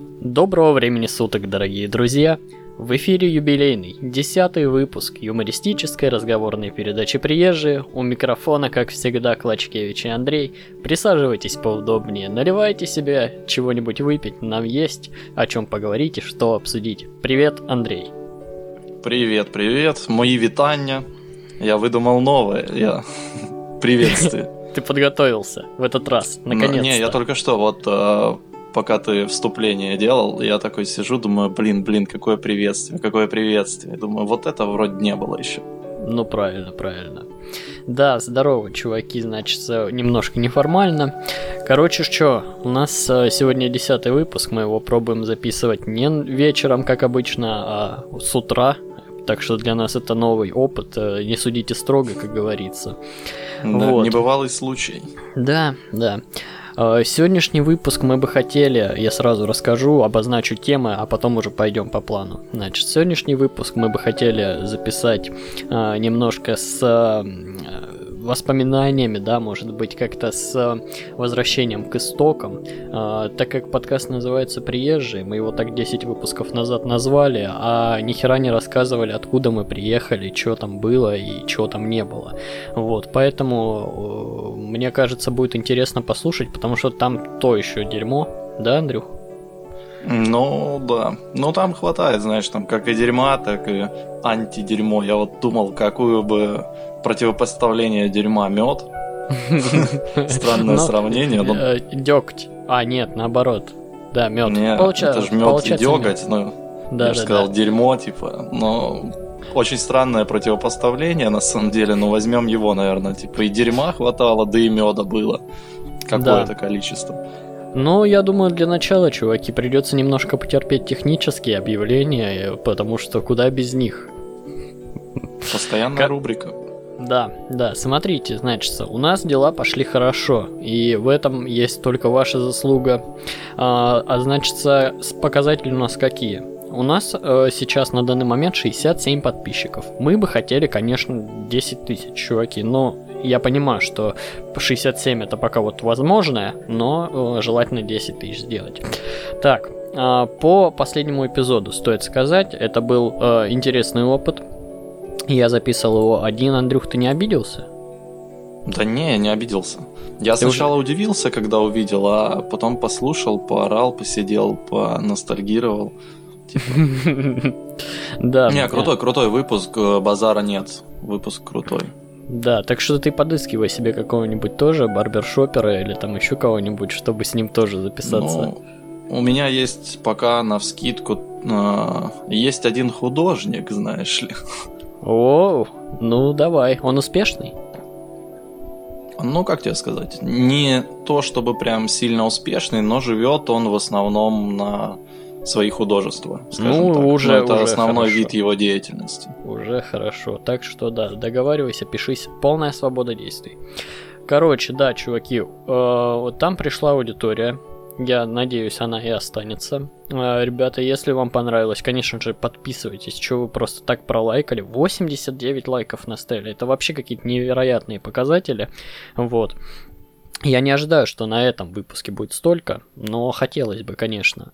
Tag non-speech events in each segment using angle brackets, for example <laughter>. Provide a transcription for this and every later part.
Доброго времени суток, дорогие друзья! В эфире юбилейный, десятый выпуск юмористической разговорной передачи «Приезжие». У микрофона, как всегда, Клачкевич и Андрей. Присаживайтесь поудобнее, наливайте себе чего-нибудь выпить, нам есть о чем поговорить и что обсудить. Привет, Андрей. Привет, привет, мои витания. Я выдумал новое, я... <laughs> Приветствие. Ты подготовился в этот раз, наконец-то. Ну, не, я только что вот э, пока ты вступление делал, я такой сижу, думаю, блин, блин, какое приветствие, какое приветствие. Думаю, вот это вроде не было еще. Ну, правильно, правильно. Да, здорово, чуваки, значит, немножко неформально. Короче, что, у нас э, сегодня десятый выпуск, мы его пробуем записывать не вечером, как обычно, а с утра. Так что для нас это новый опыт, э, не судите строго, как говорится. Да, вот. небывалый случай. Да, да. Э, сегодняшний выпуск мы бы хотели, я сразу расскажу, обозначу темы, а потом уже пойдем по плану. Значит, сегодняшний выпуск мы бы хотели записать э, немножко с э, воспоминаниями, да, может быть, как-то с э, возвращением к истокам. А, так как подкаст называется «Приезжие», мы его так 10 выпусков назад назвали, а ни хера не рассказывали, откуда мы приехали, что там было и чего там не было. Вот, поэтому э, мне кажется, будет интересно послушать, потому что там то еще дерьмо, да, Андрюх? Ну, да. Ну, там хватает, знаешь, там как и дерьма, так и антидерьмо. Я вот думал, какую бы противопоставление дерьма мед. <laughs> Странное сравнение. Э, дегть. А, нет, наоборот. Да, мед. Нет, это же мед и деготь. Ну, я же сказал дерьмо, типа. Но очень странное противопоставление, на самом деле. Но возьмем его, наверное. Типа и дерьма хватало, да и меда было. Какое-то количество. Ну, я думаю, для начала, чуваки, придется немножко потерпеть технические объявления, потому что куда без них. Постоянная как... рубрика. Да, да, смотрите, значит, у нас дела пошли хорошо, и в этом есть только ваша заслуга. А, а значит, показатели у нас какие? У нас э, сейчас на данный момент 67 подписчиков. Мы бы хотели, конечно, 10 тысяч, чуваки, но я понимаю, что 67 это пока вот возможное, но э, желательно 10 тысяч сделать. Так, э, по последнему эпизоду стоит сказать, это был э, интересный опыт. Я записывал его один. Андрюх, ты не обиделся? Да не, не обиделся. Я ты сначала уже... удивился, когда увидел, а потом послушал, поорал, посидел, поностальгировал. Типа. <laughs> Да. Не, крутой, крутой выпуск, э, базара нет. Выпуск крутой. Да, так что ты подыскивай себе какого-нибудь тоже барбершопера или там еще кого-нибудь, чтобы с ним тоже записаться. Ну, у меня есть пока на вскидку э, есть один художник, знаешь ли. О, ну давай, он успешный? Ну, как тебе сказать, не то чтобы прям сильно успешный, но живет он в основном на свои художества. Ну, так. уже, это уже основной хорошо. вид его деятельности. Уже хорошо. Так что да, договаривайся, пишись. Полная свобода действий. Короче, да, чуваки, э, там пришла аудитория. Я надеюсь, она и останется. Э, ребята, если вам понравилось, конечно же, подписывайтесь. Что вы просто так пролайкали? 89 лайков на стеле. Это вообще какие-то невероятные показатели. Вот. Я не ожидаю, что на этом выпуске будет столько, но хотелось бы, конечно.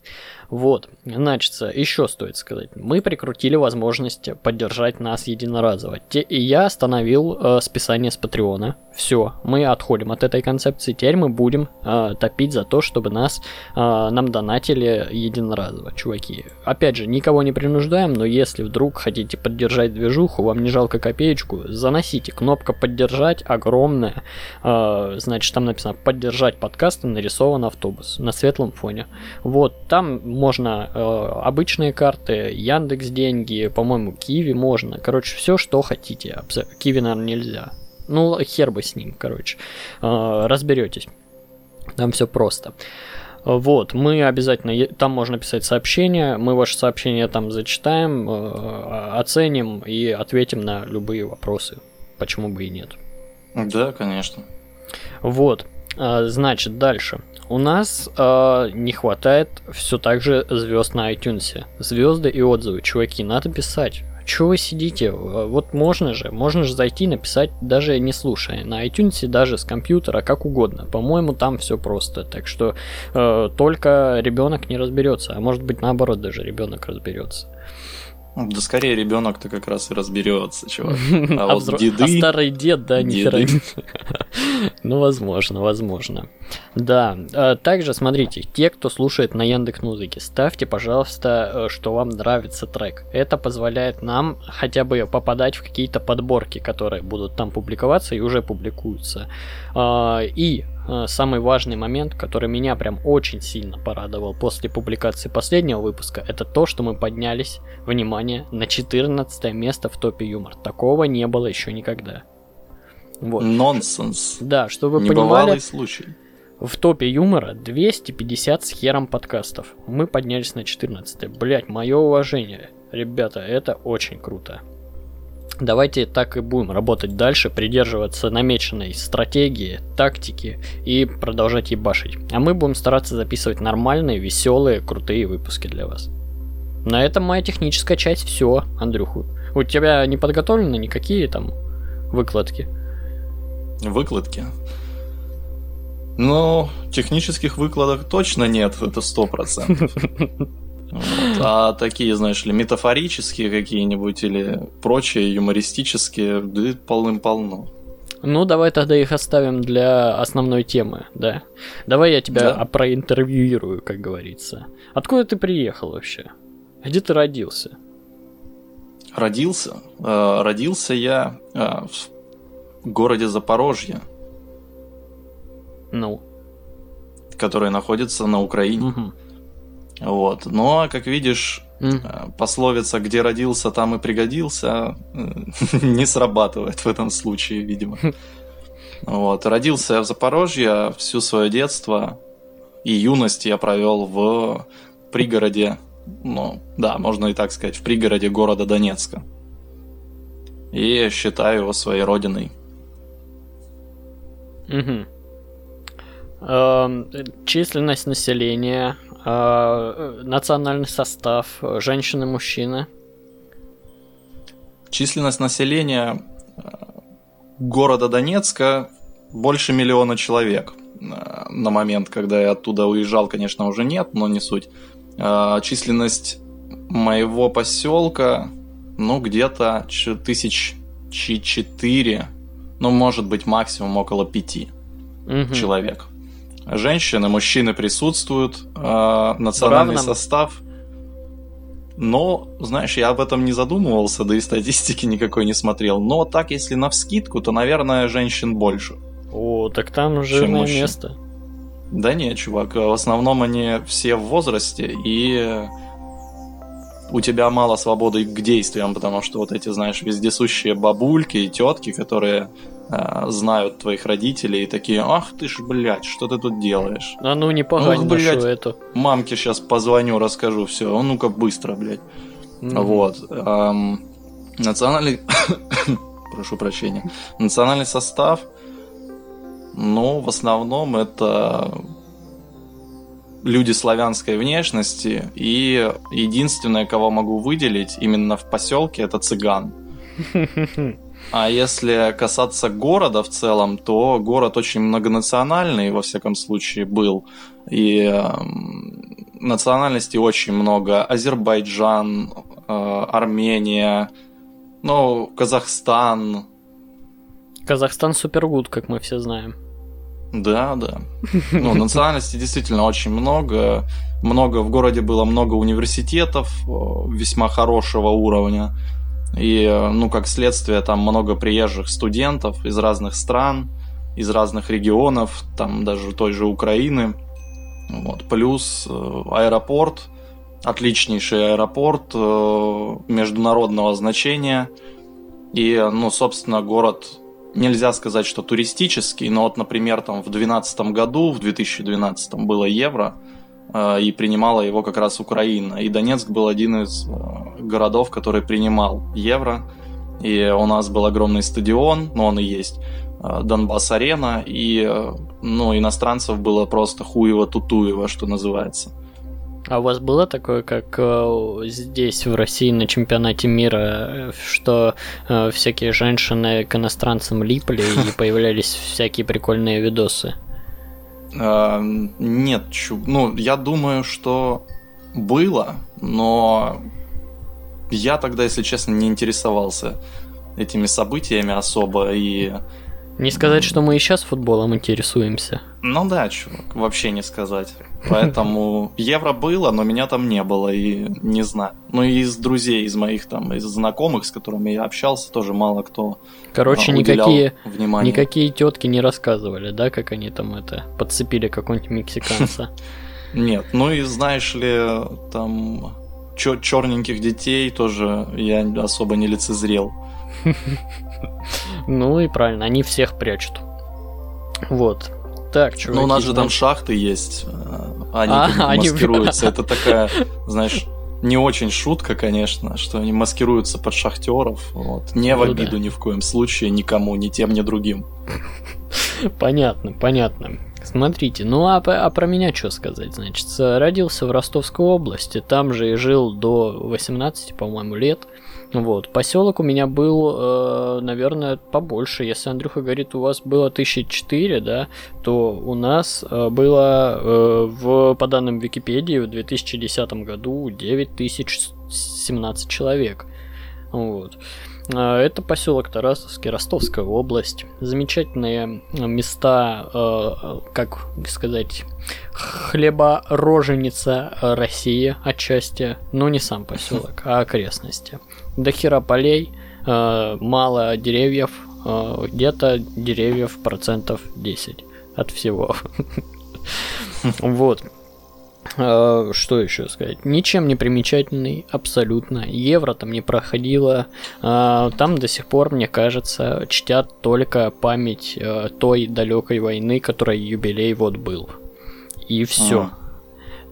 Вот, значит, еще стоит сказать, мы прикрутили возможность поддержать нас единоразово. Те, и я остановил э, списание с Патреона. Все, мы отходим от этой концепции. Теперь мы будем э, топить за то, чтобы нас э, нам донатили единоразово, чуваки. Опять же, никого не принуждаем, но если вдруг хотите поддержать движуху, вам не жалко копеечку, заносите. Кнопка поддержать огромная. Э, значит, там написано поддержать подкаст и нарисован автобус на светлом фоне. Вот, там можно э, обычные карты, Яндекс деньги, по-моему, Киви можно. Короче, все, что хотите. Киви, наверное, нельзя. Ну, хер бы с ним, короче. Э, разберетесь. Там все просто. Вот, мы обязательно, там можно писать сообщения, мы ваши сообщения там зачитаем, э, оценим и ответим на любые вопросы. Почему бы и нет? Да, конечно. Вот, э, значит, дальше. У нас э, не хватает все так же звезд на iTunes. Звезды и отзывы. Чуваки, надо писать. Чего вы сидите? Вот можно же, можно же зайти написать, даже не слушая. На iTunes даже с компьютера, как угодно. По-моему, там все просто. Так что э, только ребенок не разберется. А может быть, наоборот, даже ребенок разберется. Да скорее ребенок-то как раз и разберется, чувак. <laughs> А, а вот взро... деды... А старый дед, да, нихера <laughs> Ну, возможно, возможно. Да, а также смотрите, те, кто слушает на Яндекс Музыке, ставьте, пожалуйста, э, что вам нравится трек. Это позволяет нам хотя бы попадать в какие-то подборки, которые будут там публиковаться и уже публикуются. А, и Э, самый важный момент, который меня прям очень сильно порадовал после публикации последнего выпуска, это то, что мы поднялись, внимание, на 14 место в топе юмор. Такого не было еще никогда. Вот. Нонсенс. Да, чтобы вы понимали, случай. в топе юмора 250 с хером подкастов. Мы поднялись на 14. Блять, мое уважение. Ребята, это очень круто. Давайте так и будем работать дальше, придерживаться намеченной стратегии, тактики и продолжать ебашить. А мы будем стараться записывать нормальные, веселые, крутые выпуски для вас. На этом моя техническая часть все, Андрюху. У тебя не подготовлены никакие там выкладки? Выкладки? Ну, технических выкладок точно нет, это сто процентов. <laughs> Вот. А такие, знаешь ли, метафорические какие-нибудь или прочие юмористические, да полным-полно. Ну, давай тогда их оставим для основной темы, да. Давай я тебя да. проинтервьюирую, как говорится. Откуда ты приехал вообще? Где ты родился? Родился? Э, родился я э, в городе Запорожье. Ну? Который находится на Украине. Угу. Вот. Но, как видишь, mm. пословица «где родился, там и пригодился» <laughs> не срабатывает в этом случае, видимо. <laughs> Вот. Родился я в Запорожье, всю свое детство и юность я провел в пригороде, ну, да, можно и так сказать, в пригороде города Донецка. И считаю его своей родиной. Угу. Э, численность населения а, национальный состав, женщины, мужчины. Численность населения э, города Донецка больше миллиона человек. Э, на момент, когда я оттуда уезжал, конечно, уже нет, но не суть. Э, численность моего поселка, ну, где-то тысяч четыре, ну, может быть, максимум около пяти угу. человек женщины, мужчины присутствуют, э, национальный Равном. состав. Но, знаешь, я об этом не задумывался, да и статистики никакой не смотрел. Но так, если на вскидку, то, наверное, женщин больше. О, так там жирное место. Да нет, чувак, в основном они все в возрасте, и у тебя мало свободы к действиям, потому что вот эти, знаешь, вездесущие бабульки и тетки, которые э, знают твоих родителей и такие, ах ты ж, блядь, что ты тут делаешь? А ну не погань Ох, блядь, эту. Мамке сейчас позвоню, расскажу все. А ну-ка быстро, блядь. Mm-hmm. Вот. Эм, национальный... <coughs> Прошу прощения. Национальный состав, ну, в основном это люди славянской внешности, и единственное, кого могу выделить именно в поселке, это цыган. <laughs> А если касаться города в целом, то город очень многонациональный, во всяком случае, был. И э, национальностей очень много. Азербайджан, э, Армения, ну, Казахстан. Казахстан супергуд, как мы все знаем. Да, да. Ну, национальностей действительно очень много. Много в городе было много университетов весьма хорошего уровня. И, ну, как следствие, там много приезжих студентов из разных стран, из разных регионов, там даже той же Украины. Вот. Плюс э, аэропорт, отличнейший аэропорт э, международного значения. И, ну, собственно, город нельзя сказать, что туристический, но вот, например, там в 2012 году, в 2012 было евро, э, и принимала его как раз Украина. И Донецк был один из э, городов, который принимал евро. И у нас был огромный стадион, но он и есть, э, Донбасс-арена, и ну, иностранцев было просто хуево-тутуево, что называется. А у вас было такое, как э, здесь, в России, на чемпионате мира, что э, всякие женщины к иностранцам липли и появлялись всякие прикольные видосы? А, нет, ну, я думаю, что было, но я тогда, если честно, не интересовался этими событиями особо и не сказать, что мы и сейчас футболом интересуемся. Ну да, чувак, вообще не сказать. Поэтому <laughs> евро было, но меня там не было, и не знаю. Ну и из друзей, из моих там, из знакомых, с которыми я общался, тоже мало кто Короче, а, никакие, внимание. никакие тетки не рассказывали, да, как они там это, подцепили какого-нибудь мексиканца. <laughs> Нет, ну и знаешь ли, там черненьких детей тоже я особо не лицезрел. <laughs> Ну и правильно, они всех прячут. Вот. Так, чуваки. Ну, у нас же там шахты есть. А они а, они маскируются. Это такая, знаешь, не очень шутка, конечно, что они маскируются под шахтеров. Вот. Не в ну обиду ни в коем случае никому, ни тем, ни другим. Понятно, понятно. Смотрите, ну а, а про меня что сказать? Значит, родился в Ростовской области, там же и жил до 18, по-моему, лет. Вот, поселок у меня был, э, наверное, побольше. Если Андрюха говорит, у вас было 1004, да, то у нас э, было э, в, по данным Википедии в 2010 году 9017 человек. Вот. А, это поселок Тарасовский, Ростовская область. Замечательные места, э, как сказать, хлебороженица России отчасти. Но не сам поселок, а окрестности. До хера полей, э, мало деревьев, э, где-то деревьев процентов 10 от всего. Вот. Uh, что еще сказать? Ничем не примечательный, абсолютно. Евро там не проходило. Там до сих пор, мне кажется, чтят только память той далекой войны, которая юбилей вот был. И все.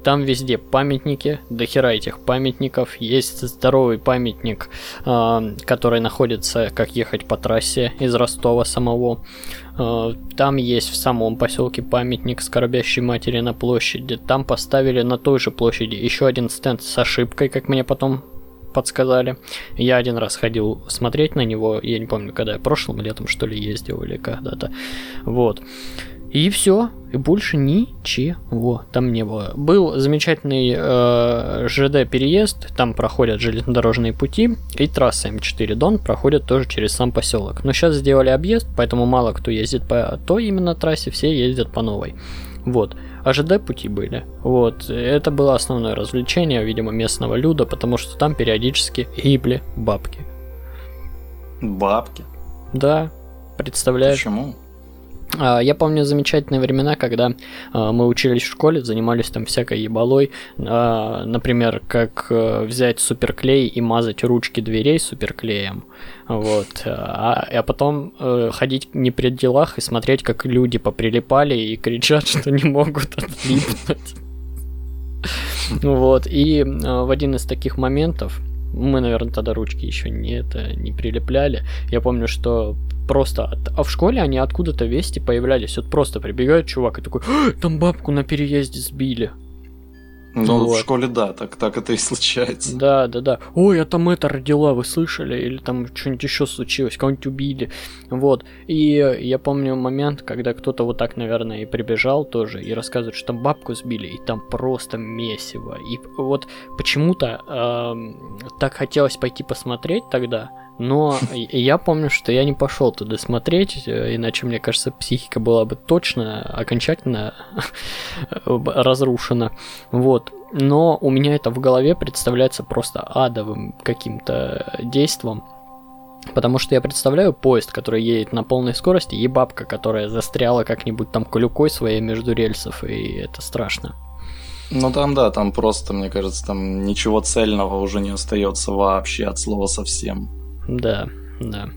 Там везде памятники, до хера этих памятников. Есть здоровый памятник, э, который находится, как ехать по трассе из Ростова самого. Э, там есть в самом поселке памятник скорбящей матери на площади. Там поставили на той же площади еще один стенд с ошибкой, как мне потом подсказали. Я один раз ходил смотреть на него, я не помню, когда я прошлым летом что ли ездил или когда-то. Вот. И все, и больше ничего там не было. Был замечательный э, ЖД переезд, там проходят железнодорожные пути, и трасса М4 Дон проходит тоже через сам поселок. Но сейчас сделали объезд, поэтому мало кто ездит по той именно трассе, все ездят по новой. Вот. А ЖД пути были. Вот. Это было основное развлечение, видимо, местного люда, потому что там периодически гибли бабки. Бабки? Да. Представляешь? Почему? А, я помню замечательные времена, когда а, мы учились в школе, занимались там всякой ебалой. А, например, как э, взять суперклей и мазать ручки дверей суперклеем. Вот. А, а потом э, ходить не при делах и смотреть, как люди поприлипали и кричат, что не могут отлипнуть. <laughs> Вот. И в один из таких моментов мы, наверное, тогда ручки еще не, это, не прилепляли. Я помню, что просто... А в школе они откуда-то вести появлялись. Вот просто прибегает чувак и такой, там бабку на переезде сбили. Ну, вот. в школе, да, так, так это и <laughs> случается. Да, да, да. Ой, я там это родила, вы слышали? Или там что-нибудь еще случилось, кого-нибудь убили. Вот. И я помню момент, когда кто-то вот так, наверное, и прибежал тоже и рассказывает, что там бабку сбили, и там просто месиво. И вот почему-то э, так хотелось пойти посмотреть тогда, но я помню, что я не пошел туда смотреть, э, иначе, мне кажется, психика была бы точно, окончательно <laughs> разрушена. Вот. Но у меня это в голове представляется просто адовым каким-то действом. Потому что я представляю поезд, который едет на полной скорости, и бабка, которая застряла как-нибудь там колюкой своей между рельсов, и это страшно. Ну там да, там просто, мне кажется, там ничего цельного уже не остается вообще от слова совсем. Да, да.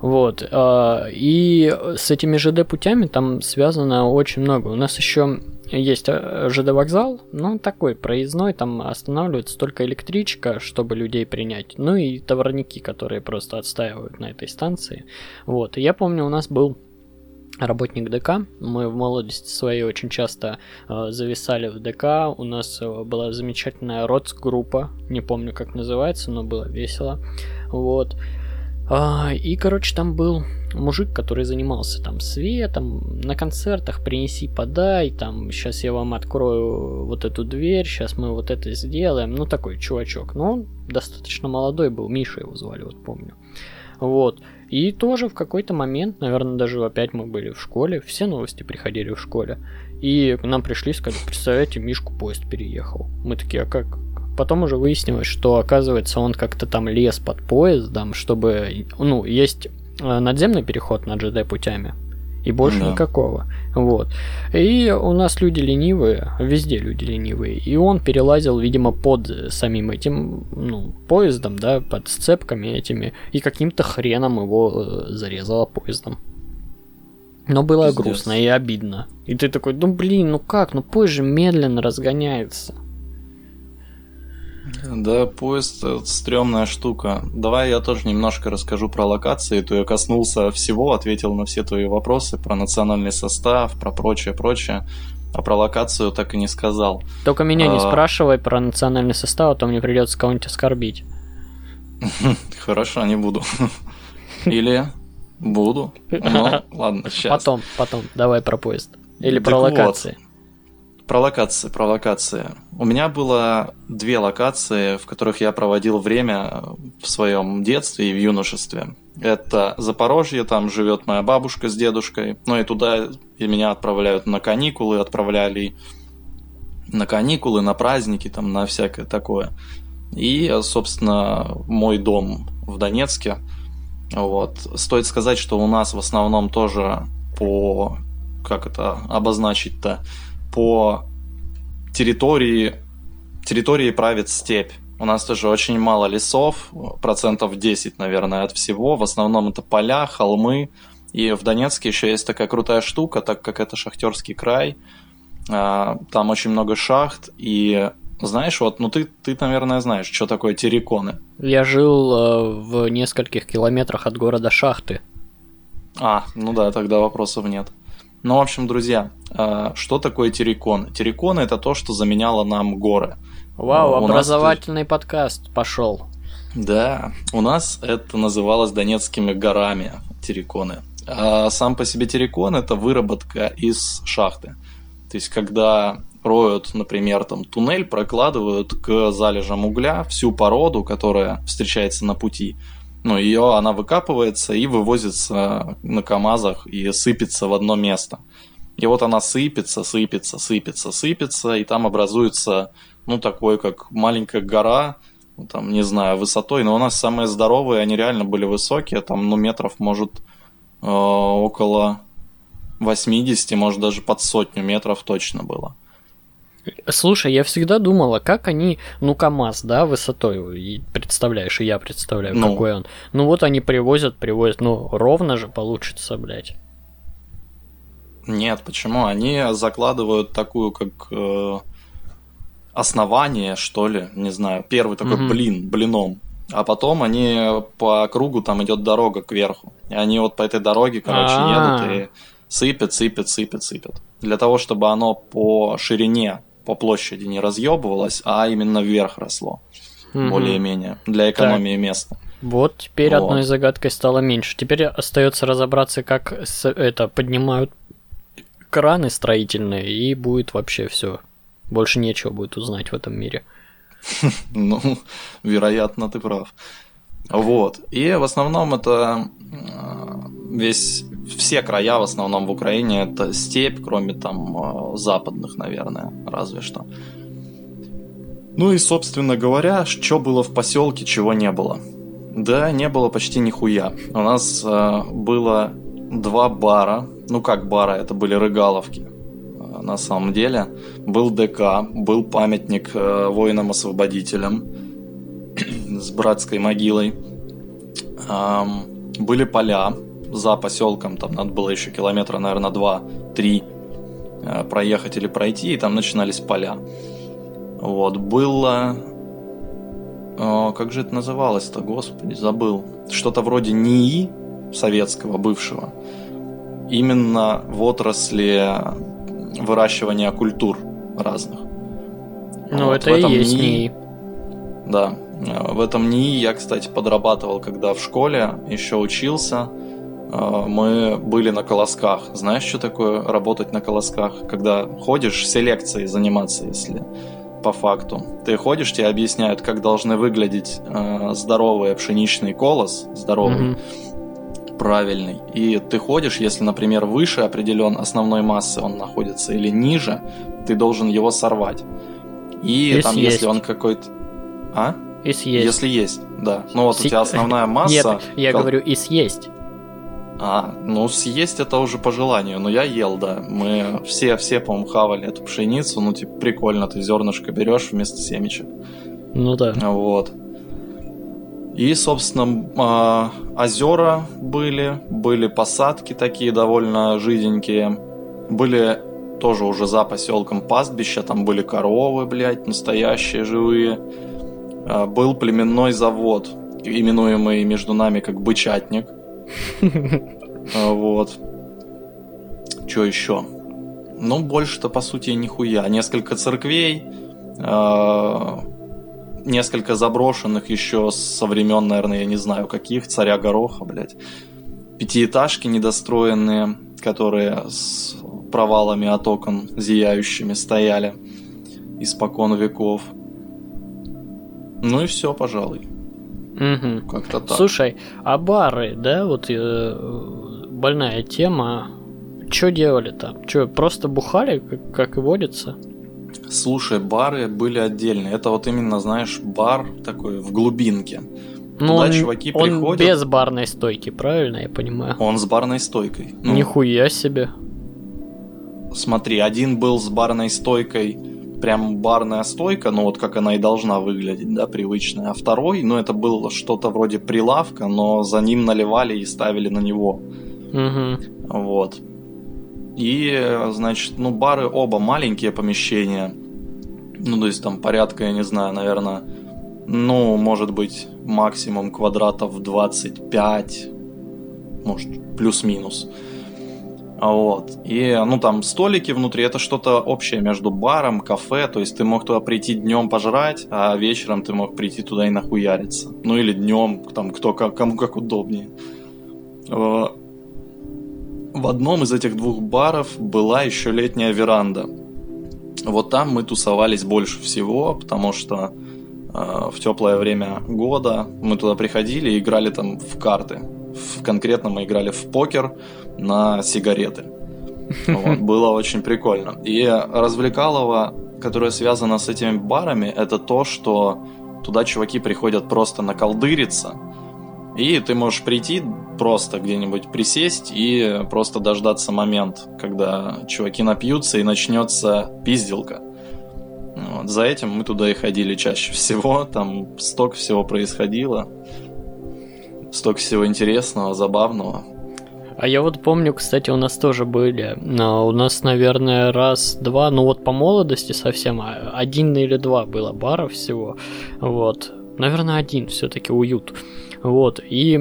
Вот. А, и с этими ЖД путями там связано очень много. У нас еще есть э, ЖД вокзал, но такой проездной, там останавливается только электричка, чтобы людей принять, ну и товарники, которые просто отстаивают на этой станции. Вот. И я помню, у нас был работник ДК. Мы в молодости своей очень часто э, зависали в ДК. У нас э, была замечательная родс-группа. Не помню, как называется, но было весело. Вот. А, и, короче, там был мужик, который занимался там светом, на концертах принеси, подай, там, сейчас я вам открою вот эту дверь, сейчас мы вот это сделаем, ну, такой чувачок, но он достаточно молодой был, Миша его звали, вот помню, вот, и тоже в какой-то момент, наверное, даже опять мы были в школе, все новости приходили в школе, и к нам пришли, сказали, представляете, Мишку поезд переехал, мы такие, а как, потом уже выяснилось, что оказывается он как-то там лез под поездом, чтобы, ну, есть Э, надземный переход на GD путями. И больше да. никакого. Вот. И у нас люди ленивые, везде люди ленивые. И он перелазил, видимо, под самим этим ну, поездом, да, под сцепками этими, и каким-то хреном его э, зарезало поездом. Но было Пиздец. грустно и обидно. И ты такой, ну блин, ну как, ну поезд же медленно разгоняется. Да, поезд стрёмная штука. Давай я тоже немножко расскажу про локации. То я коснулся всего, ответил на все твои вопросы про национальный состав, про прочее, прочее. А про локацию так и не сказал. Только меня а... не спрашивай про национальный состав, а то мне придется кого-нибудь оскорбить. <laughs> Хорошо, не буду. <laughs> Или буду. Ну, ладно, сейчас. Потом, потом. Давай про поезд. Или про локации. Вот. Про локации, про локации. У меня было две локации, в которых я проводил время в своем детстве и в юношестве. Это Запорожье, там живет моя бабушка с дедушкой. Ну и туда и меня отправляют на каникулы, отправляли на каникулы, на праздники, там, на всякое такое. И, собственно, мой дом в Донецке. Вот. Стоит сказать, что у нас в основном тоже по... Как это обозначить-то? По территории, территории правит степь. У нас тоже очень мало лесов, процентов 10, наверное, от всего. В основном это поля, холмы. И в Донецке еще есть такая крутая штука, так как это шахтерский край. А, там очень много шахт, и знаешь, вот, ну ты, ты, наверное, знаешь, что такое терриконы. Я жил э, в нескольких километрах от города Шахты. А, ну да, тогда вопросов нет. Ну, в общем, друзья, а, что такое террикон? Террикон это то, что заменяло нам горы. Вау, у образовательный нас... подкаст пошел. Да, у нас это называлось Донецкими горами терриконы. А сам по себе террикон это выработка из шахты. То есть, когда роют, например, там туннель, прокладывают к залежам угля всю породу, которая встречается на пути, ну, ее, она выкапывается и вывозится на КАМАЗах и сыпется в одно место. И вот она сыпется, сыпется, сыпется, сыпется, и там образуется, ну, такой, как маленькая гора, ну, там, не знаю, высотой, но у нас самые здоровые, они реально были высокие, там, ну, метров, может, э, около 80, может, даже под сотню метров точно было. Слушай, я всегда думала, как они, ну, КАМАЗ, да, высотой, и представляешь, и я представляю, ну. какой он. Ну, вот они привозят, привозят, ну, ровно же получится, блядь. Нет, почему? Они закладывают такую, как э, основание, что ли, не знаю, первый такой угу. блин, блином. А потом они по кругу, там идет дорога кверху. И они вот по этой дороге, короче, А-а-а. едут и сыпят, сыпят, сыпят, сыпят. Для того, чтобы оно по ширине по площади не разъебывалось, а именно вверх росло. Угу. Более-менее. Для экономии так. места. Вот теперь вот. одной загадкой стало меньше. Теперь остается разобраться, как с, это поднимают краны строительные, и будет вообще все. Больше нечего будет узнать в этом мире. <laughs> Ну, вероятно, ты прав. Вот. И в основном это весь все края в основном в Украине это степь, кроме там э, западных, наверное, разве что. Ну и, собственно говоря, что было в поселке, чего не было. Да, не было почти нихуя. У нас э, было два бара. Ну как бара, это были рыгаловки. Э, на самом деле. Был ДК, был памятник э, воинам-освободителям <clears throat> с братской могилой. Э, были поля, за поселком, там надо было еще километра, наверное, два-три э, проехать или пройти, и там начинались поля. Вот, было... О, как же это называлось-то, господи, забыл. Что-то вроде НИИ советского, бывшего. именно в отрасли выращивания культур разных. Ну, вот, это и есть НИИ. Да, в этом НИИ я, кстати, подрабатывал, когда в школе еще учился. Мы были на колосках. Знаешь, что такое работать на колосках? Когда ходишь селекцией заниматься, если по факту. Ты ходишь, тебе объясняют, как должны выглядеть э, здоровый пшеничный колос, здоровый, mm-hmm. правильный. И ты ходишь, если, например, выше определен основной массы он находится или ниже, ты должен его сорвать. И, и там, съесть. если он какой-то... А? И съесть. Если есть, да. Ну вот С... у тебя основная <laughs> масса... Нет, я говорю и съесть. А, ну съесть это уже по желанию, но я ел, да. Мы все, все, по-моему, хавали эту пшеницу, ну типа прикольно, ты зернышко берешь вместо семечек. Ну да. Вот. И, собственно, а, озера были, были посадки такие довольно жиденькие, были тоже уже за поселком пастбища, там были коровы, блядь, настоящие, живые. А, был племенной завод, именуемый между нами как бычатник. <laughs> А, вот. Что еще? Ну, больше-то, по сути, нихуя. Несколько церквей, а, несколько заброшенных еще со времен, наверное, я не знаю каких, царя Гороха, блядь. Пятиэтажки недостроенные, которые с провалами от окон зияющими стояли испокон веков. Ну и все, пожалуй. Угу. Как-то так. Слушай, а бары, да, вот э, больная тема. Что делали там? Что, просто бухали, как, как и водится? Слушай, бары были отдельные. Это вот именно, знаешь, бар такой в глубинке. Ну, Туда он, чуваки он приходят. без барной стойки, правильно я понимаю? Он с барной стойкой. Ну, Нихуя себе. Смотри, один был с барной стойкой прям барная стойка, ну вот как она и должна выглядеть, да, привычная. А второй, ну это было что-то вроде прилавка, но за ним наливали и ставили на него. Угу. Вот. И, значит, ну бары оба маленькие помещения. Ну, то есть там порядка, я не знаю, наверное, ну, может быть, максимум квадратов 25, может, плюс-минус. Вот. И, ну, там столики внутри, это что-то общее между баром, кафе, то есть ты мог туда прийти днем пожрать, а вечером ты мог прийти туда и нахуяриться. Ну, или днем, там, кто как, кому как удобнее. В одном из этих двух баров была еще летняя веранда. Вот там мы тусовались больше всего, потому что в теплое время года мы туда приходили и играли там в карты. В, конкретно мы играли в покер, на сигареты. <laughs> Вот, было очень прикольно. И развлекалово, которое связано с этими барами, это то, что туда чуваки приходят просто наколдыриться. И ты можешь прийти просто где-нибудь присесть и просто дождаться момент, когда чуваки напьются и начнется пизделка. Вот, за этим мы туда и ходили чаще всего, там столько всего происходило, столько всего интересного, забавного. А я вот помню, кстати, у нас тоже были. У нас, наверное, раз, два, ну вот по молодости совсем, а, один или два было бара всего. Вот. Наверное, один все-таки уют. Вот. И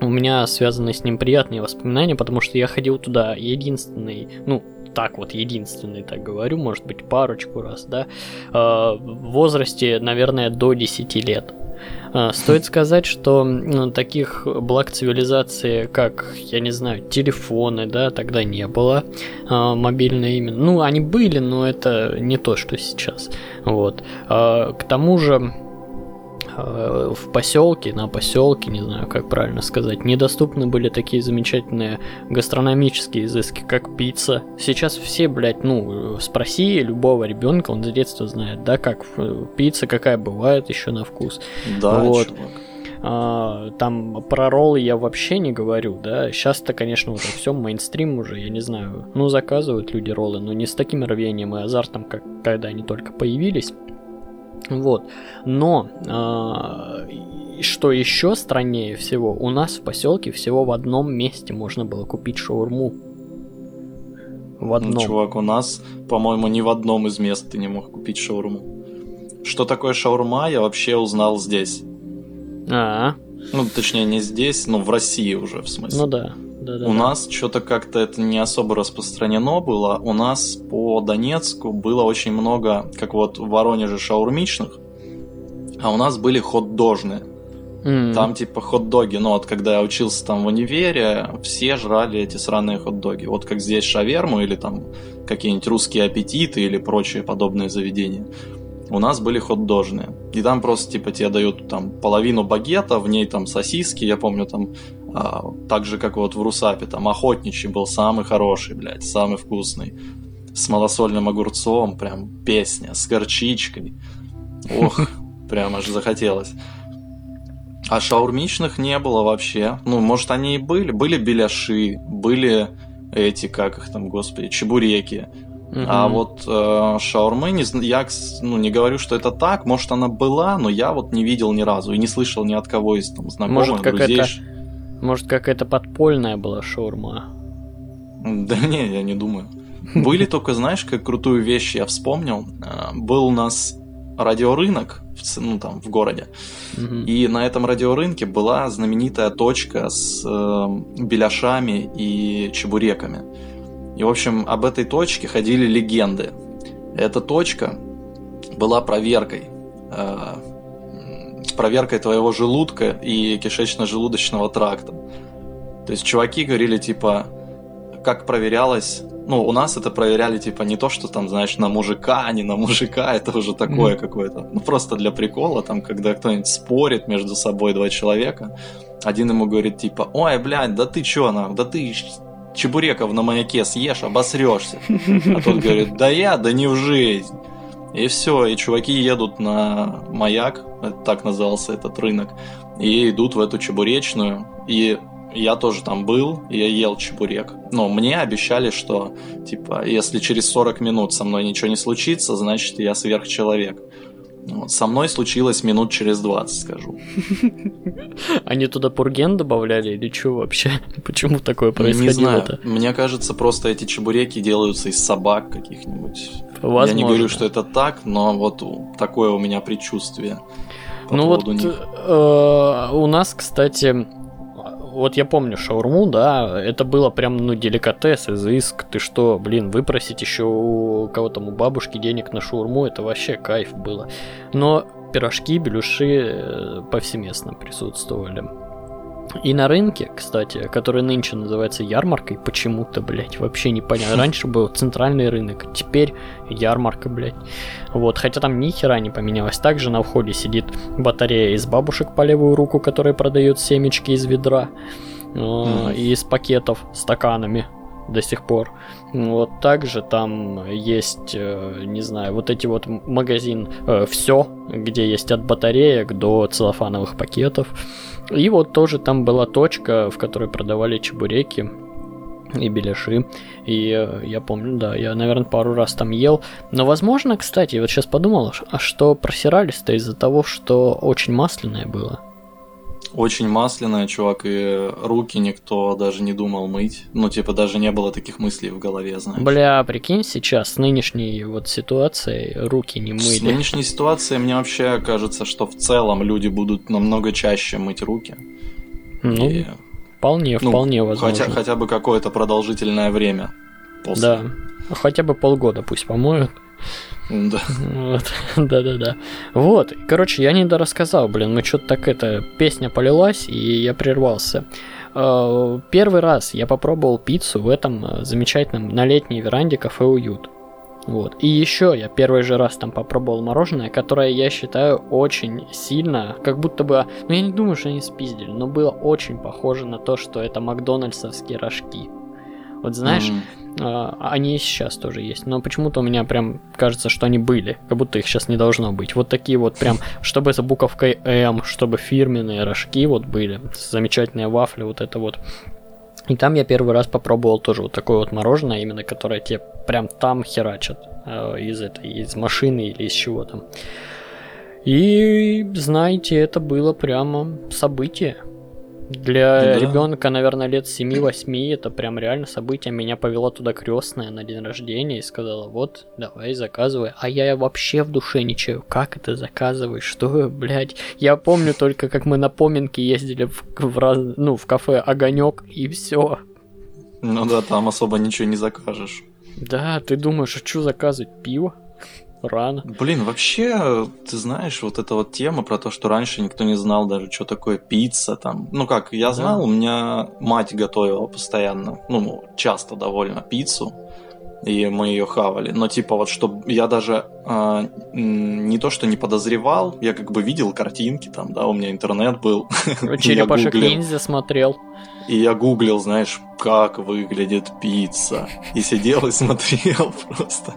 у меня связаны с ним приятные воспоминания, потому что я ходил туда единственный, ну, так вот единственный, так говорю, может быть, парочку раз, да, э, в возрасте, наверное, до 10 лет. А, стоит сказать, что таких благ цивилизации, как, я не знаю, телефоны, да, тогда не было, а, мобильные именно. Ну, они были, но это не то, что сейчас. Вот. А, к тому же, Э, в поселке, на поселке, не знаю, как правильно сказать, недоступны были такие замечательные гастрономические изыски, как пицца. Сейчас все, блядь, ну, спроси любого ребенка, он с детства знает, да, как э, пицца, какая бывает еще на вкус. Да, вот. чувак. А, там про роллы я вообще не говорю, да. Сейчас-то, конечно, уже все мейнстрим уже, я не знаю. Ну, заказывают люди роллы, но не с таким рвением и азартом, как когда они только появились. Вот. Но э, что еще страннее всего, у нас в поселке всего в одном месте можно было купить шаурму. В ну, одном. Ну, чувак, у нас, по-моему, ни в одном из мест ты не мог купить шаурму. Что такое шаурма, я вообще узнал здесь. А. Ну, точнее, не здесь, но в России уже, в смысле. Ну да. Да, да. У нас что-то как-то это не особо распространено было. У нас по Донецку было очень много, как вот в Воронеже, шаурмичных, а у нас были хот-дожные. Mm. Там типа хот-доги, ну вот когда я учился там в универе, все жрали эти сраные хот-доги. Вот как здесь шаверму или там какие-нибудь русские аппетиты или прочие подобные заведения. У нас были хот-дожные. И там просто типа тебе дают там половину багета, в ней там сосиски, я помню там а, так же, как вот в Русапе, там охотничий был самый хороший, блядь, самый вкусный. С малосольным огурцом, прям песня, с горчичкой. Ох, <laughs> прям аж захотелось. А шаурмичных не было вообще. Ну, может, они и были. Были беляши, были эти, как их там, господи, чебуреки. Mm-hmm. А вот э, шаурмы, не, я ну, не говорю, что это так, может она была, но я вот не видел ни разу и не слышал ни от кого из там знакомых, может, друзей. Это, может, какая-то подпольная была шаурма? Да не, я не думаю. Были только, знаешь, как крутую вещь я вспомнил. Э, был у нас радиорынок ну, там, в городе. Mm-hmm. И на этом радиорынке была знаменитая точка с э, беляшами и чебуреками. И, в общем, об этой точке ходили легенды. Эта точка была проверкой. Э, проверкой твоего желудка и кишечно-желудочного тракта. То есть чуваки говорили, типа, как проверялось ну, у нас это проверяли, типа, не то, что там, знаешь, на мужика, а не на мужика, это уже такое mm-hmm. какое-то. Ну, просто для прикола, там, когда кто-нибудь спорит между собой два человека, один ему говорит, типа, ой, блядь, да ты чё, на, да ты чебуреков на маяке съешь, обосрешься. А тот говорит, да я, да не в жизнь. И все, и чуваки едут на маяк, так назывался этот рынок, и идут в эту чебуречную, и я тоже там был, и я ел чебурек. Но мне обещали, что, типа, если через 40 минут со мной ничего не случится, значит, я сверхчеловек. Вот, со мной случилось минут через 20, скажу. <laughs> Они туда пурген добавляли или что вообще? <laughs> Почему такое происходило? Не знаю. Мне кажется, просто эти чебуреки делаются из собак каких-нибудь. Возможно. Я не говорю, что это так, но вот такое у меня предчувствие. ну вот э, у нас, кстати, вот я помню шаурму, да, это было прям, ну, деликатес, изыск. Ты что, блин, выпросить еще у кого-то у бабушки денег на шаурму, это вообще кайф было. Но пирожки, белюши э, повсеместно присутствовали. И на рынке, кстати, который нынче называется ярмаркой, почему-то, блядь, вообще непонятно. Раньше был центральный рынок, теперь ярмарка, блядь. Вот, хотя там ни хера не поменялось. Также на входе сидит батарея из бабушек по левую руку, которая продает семечки из ведра. Mm. И из пакетов стаканами до сих пор. Вот также там есть, э, не знаю, вот эти вот магазин э, все, где есть от батареек до целлофановых пакетов. И вот тоже там была точка, в которой продавали чебуреки и беляши. И э, я помню, да, я, наверное, пару раз там ел. Но, возможно, кстати, вот сейчас подумал, а что просирались-то из-за того, что очень масляное было очень масляная, чувак, и руки никто даже не думал мыть. Ну, типа, даже не было таких мыслей в голове, знаешь. Бля, прикинь, сейчас с нынешней вот ситуацией руки не мыли. С нынешней ситуацией мне вообще кажется, что в целом люди будут намного чаще мыть руки. Ну, и... вполне, ну, вполне возможно. Хотя, хотя бы какое-то продолжительное время. После. Да, хотя бы полгода пусть помоют. Да. Вот, <laughs> да-да-да. Вот, короче, я не дорассказал, блин, мы что-то так это, песня полилась, и я прервался. А, первый раз я попробовал пиццу в этом э, замечательном на летней веранде кафе «Уют». Вот. И еще я первый же раз там попробовал мороженое, которое я считаю очень сильно, как будто бы, ну я не думаю, что они спиздили, но было очень похоже на то, что это макдональдсовские рожки. Вот знаешь, mm-hmm. они и сейчас тоже есть, но почему-то у меня прям кажется, что они были, как будто их сейчас не должно быть. Вот такие вот прям, чтобы за буковкой М, чтобы фирменные рожки вот были, замечательные вафли, вот это вот. И там я первый раз попробовал тоже вот такое вот мороженое, именно которое тебе прям там херачат э, из этой, из машины или из чего там. И знаете, это было прямо событие. Для да. ребенка, наверное, лет 7-8 это прям реально событие. Меня повела туда крестная на день рождения и сказала, вот, давай заказывай. А я вообще в душе не чаю, как это заказываешь, что, блядь. Я помню только, как мы на поминки ездили в, в, раз, ну, в кафе Огонек и все. Ну да, там особо ничего не закажешь. Да, ты думаешь, а что заказывать? Пиво? Рано. Блин, вообще, ты знаешь, вот эта вот тема про то, что раньше никто не знал даже, что такое пицца там. Ну как, я знал, да. у меня мать готовила постоянно, ну, часто довольно пиццу и мы ее хавали. Но типа вот, чтобы я даже э, не то, что не подозревал, я как бы видел картинки там, да, у меня интернет был. <laughs> Черепашек ниндзя смотрел. И я гуглил, знаешь, как выглядит пицца. И сидел и смотрел <laughs> просто.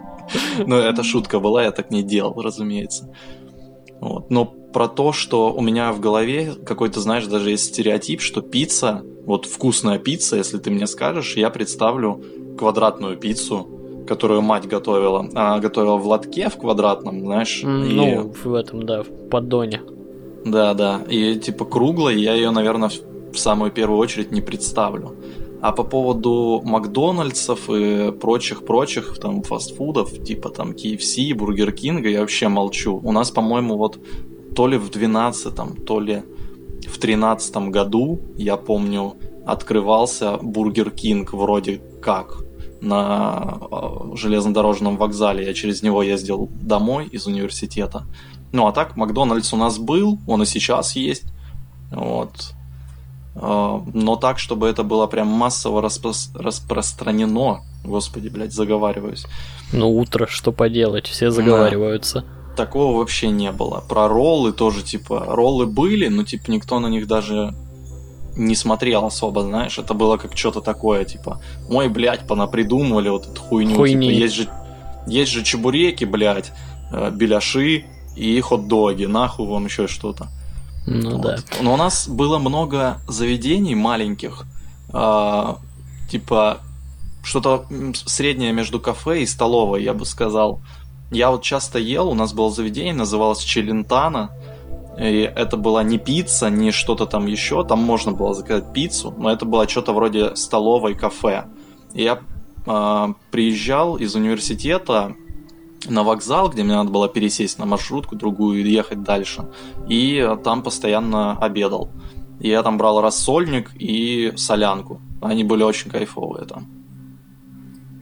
Но это шутка была, я так не делал, разумеется. Вот. Но про то, что у меня в голове какой-то, знаешь, даже есть стереотип, что пицца, вот вкусная пицца, если ты мне скажешь, я представлю квадратную пиццу, которую мать готовила. Она готовила в лотке в квадратном, знаешь. Mm, и... Ну, в этом, да, в поддоне. Да, да. И типа круглой я ее, наверное, в самую первую очередь не представлю. А по поводу Макдональдсов и прочих-прочих там фастфудов, типа там KFC, Burger King а, я вообще молчу. У нас, по-моему, вот то ли в 12 то ли в 13 году, я помню, открывался Burger King вроде как на э, железнодорожном вокзале. Я через него ездил домой из университета. Ну а так, Макдональдс у нас был, он и сейчас есть. Вот. Э, но так, чтобы это было прям массово распро- распространено. Господи, блядь, заговариваюсь. Ну, утро, что поделать, все заговариваются. Да. Такого вообще не было. Про роллы тоже, типа, роллы были, но, типа, никто на них даже не смотрел особо, знаешь, это было как что-то такое, типа, ой, блядь, понапридумывали вот эту хуйню, типа, Хуйни. типа, есть же, есть же чебуреки, блядь, э, беляши и хот-доги, нахуй вам еще что-то. Ну вот. да. Но у нас было много заведений маленьких, э, типа, что-то среднее между кафе и столовой, я бы сказал. Я вот часто ел, у нас было заведение, называлось Челентана, и это была не пицца, не что-то там еще. Там можно было заказать пиццу, но это было что-то вроде столовой кафе. И я э, приезжал из университета на вокзал, где мне надо было пересесть на маршрутку другую и ехать дальше. И там постоянно обедал. Я там брал рассольник и солянку. Они были очень кайфовые там.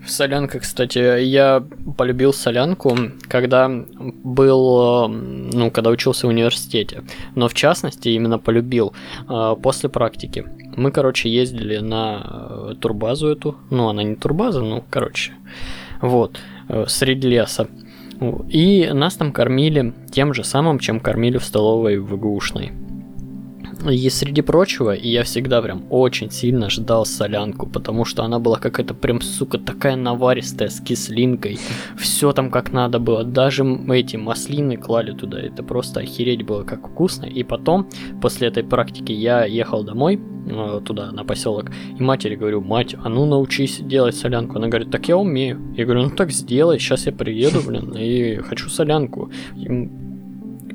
Солянка, кстати, я полюбил солянку, когда был, ну, когда учился в университете. Но в частности именно полюбил э, после практики. Мы, короче, ездили на э, турбазу эту. Ну, она не турбаза, ну, короче. Вот, э, среди леса. И нас там кормили тем же самым, чем кормили в столовой в ИГУшной. И среди прочего, и я всегда прям очень сильно ждал солянку, потому что она была какая-то прям, сука, такая наваристая, с кислинкой. Все там как надо было. Даже эти маслины клали туда. Это просто охереть было, как вкусно. И потом, после этой практики, я ехал домой, э, туда, на поселок, и матери говорю, мать, а ну научись делать солянку. Она говорит, так я умею. Я говорю, ну так сделай, сейчас я приеду, блин, и хочу солянку. И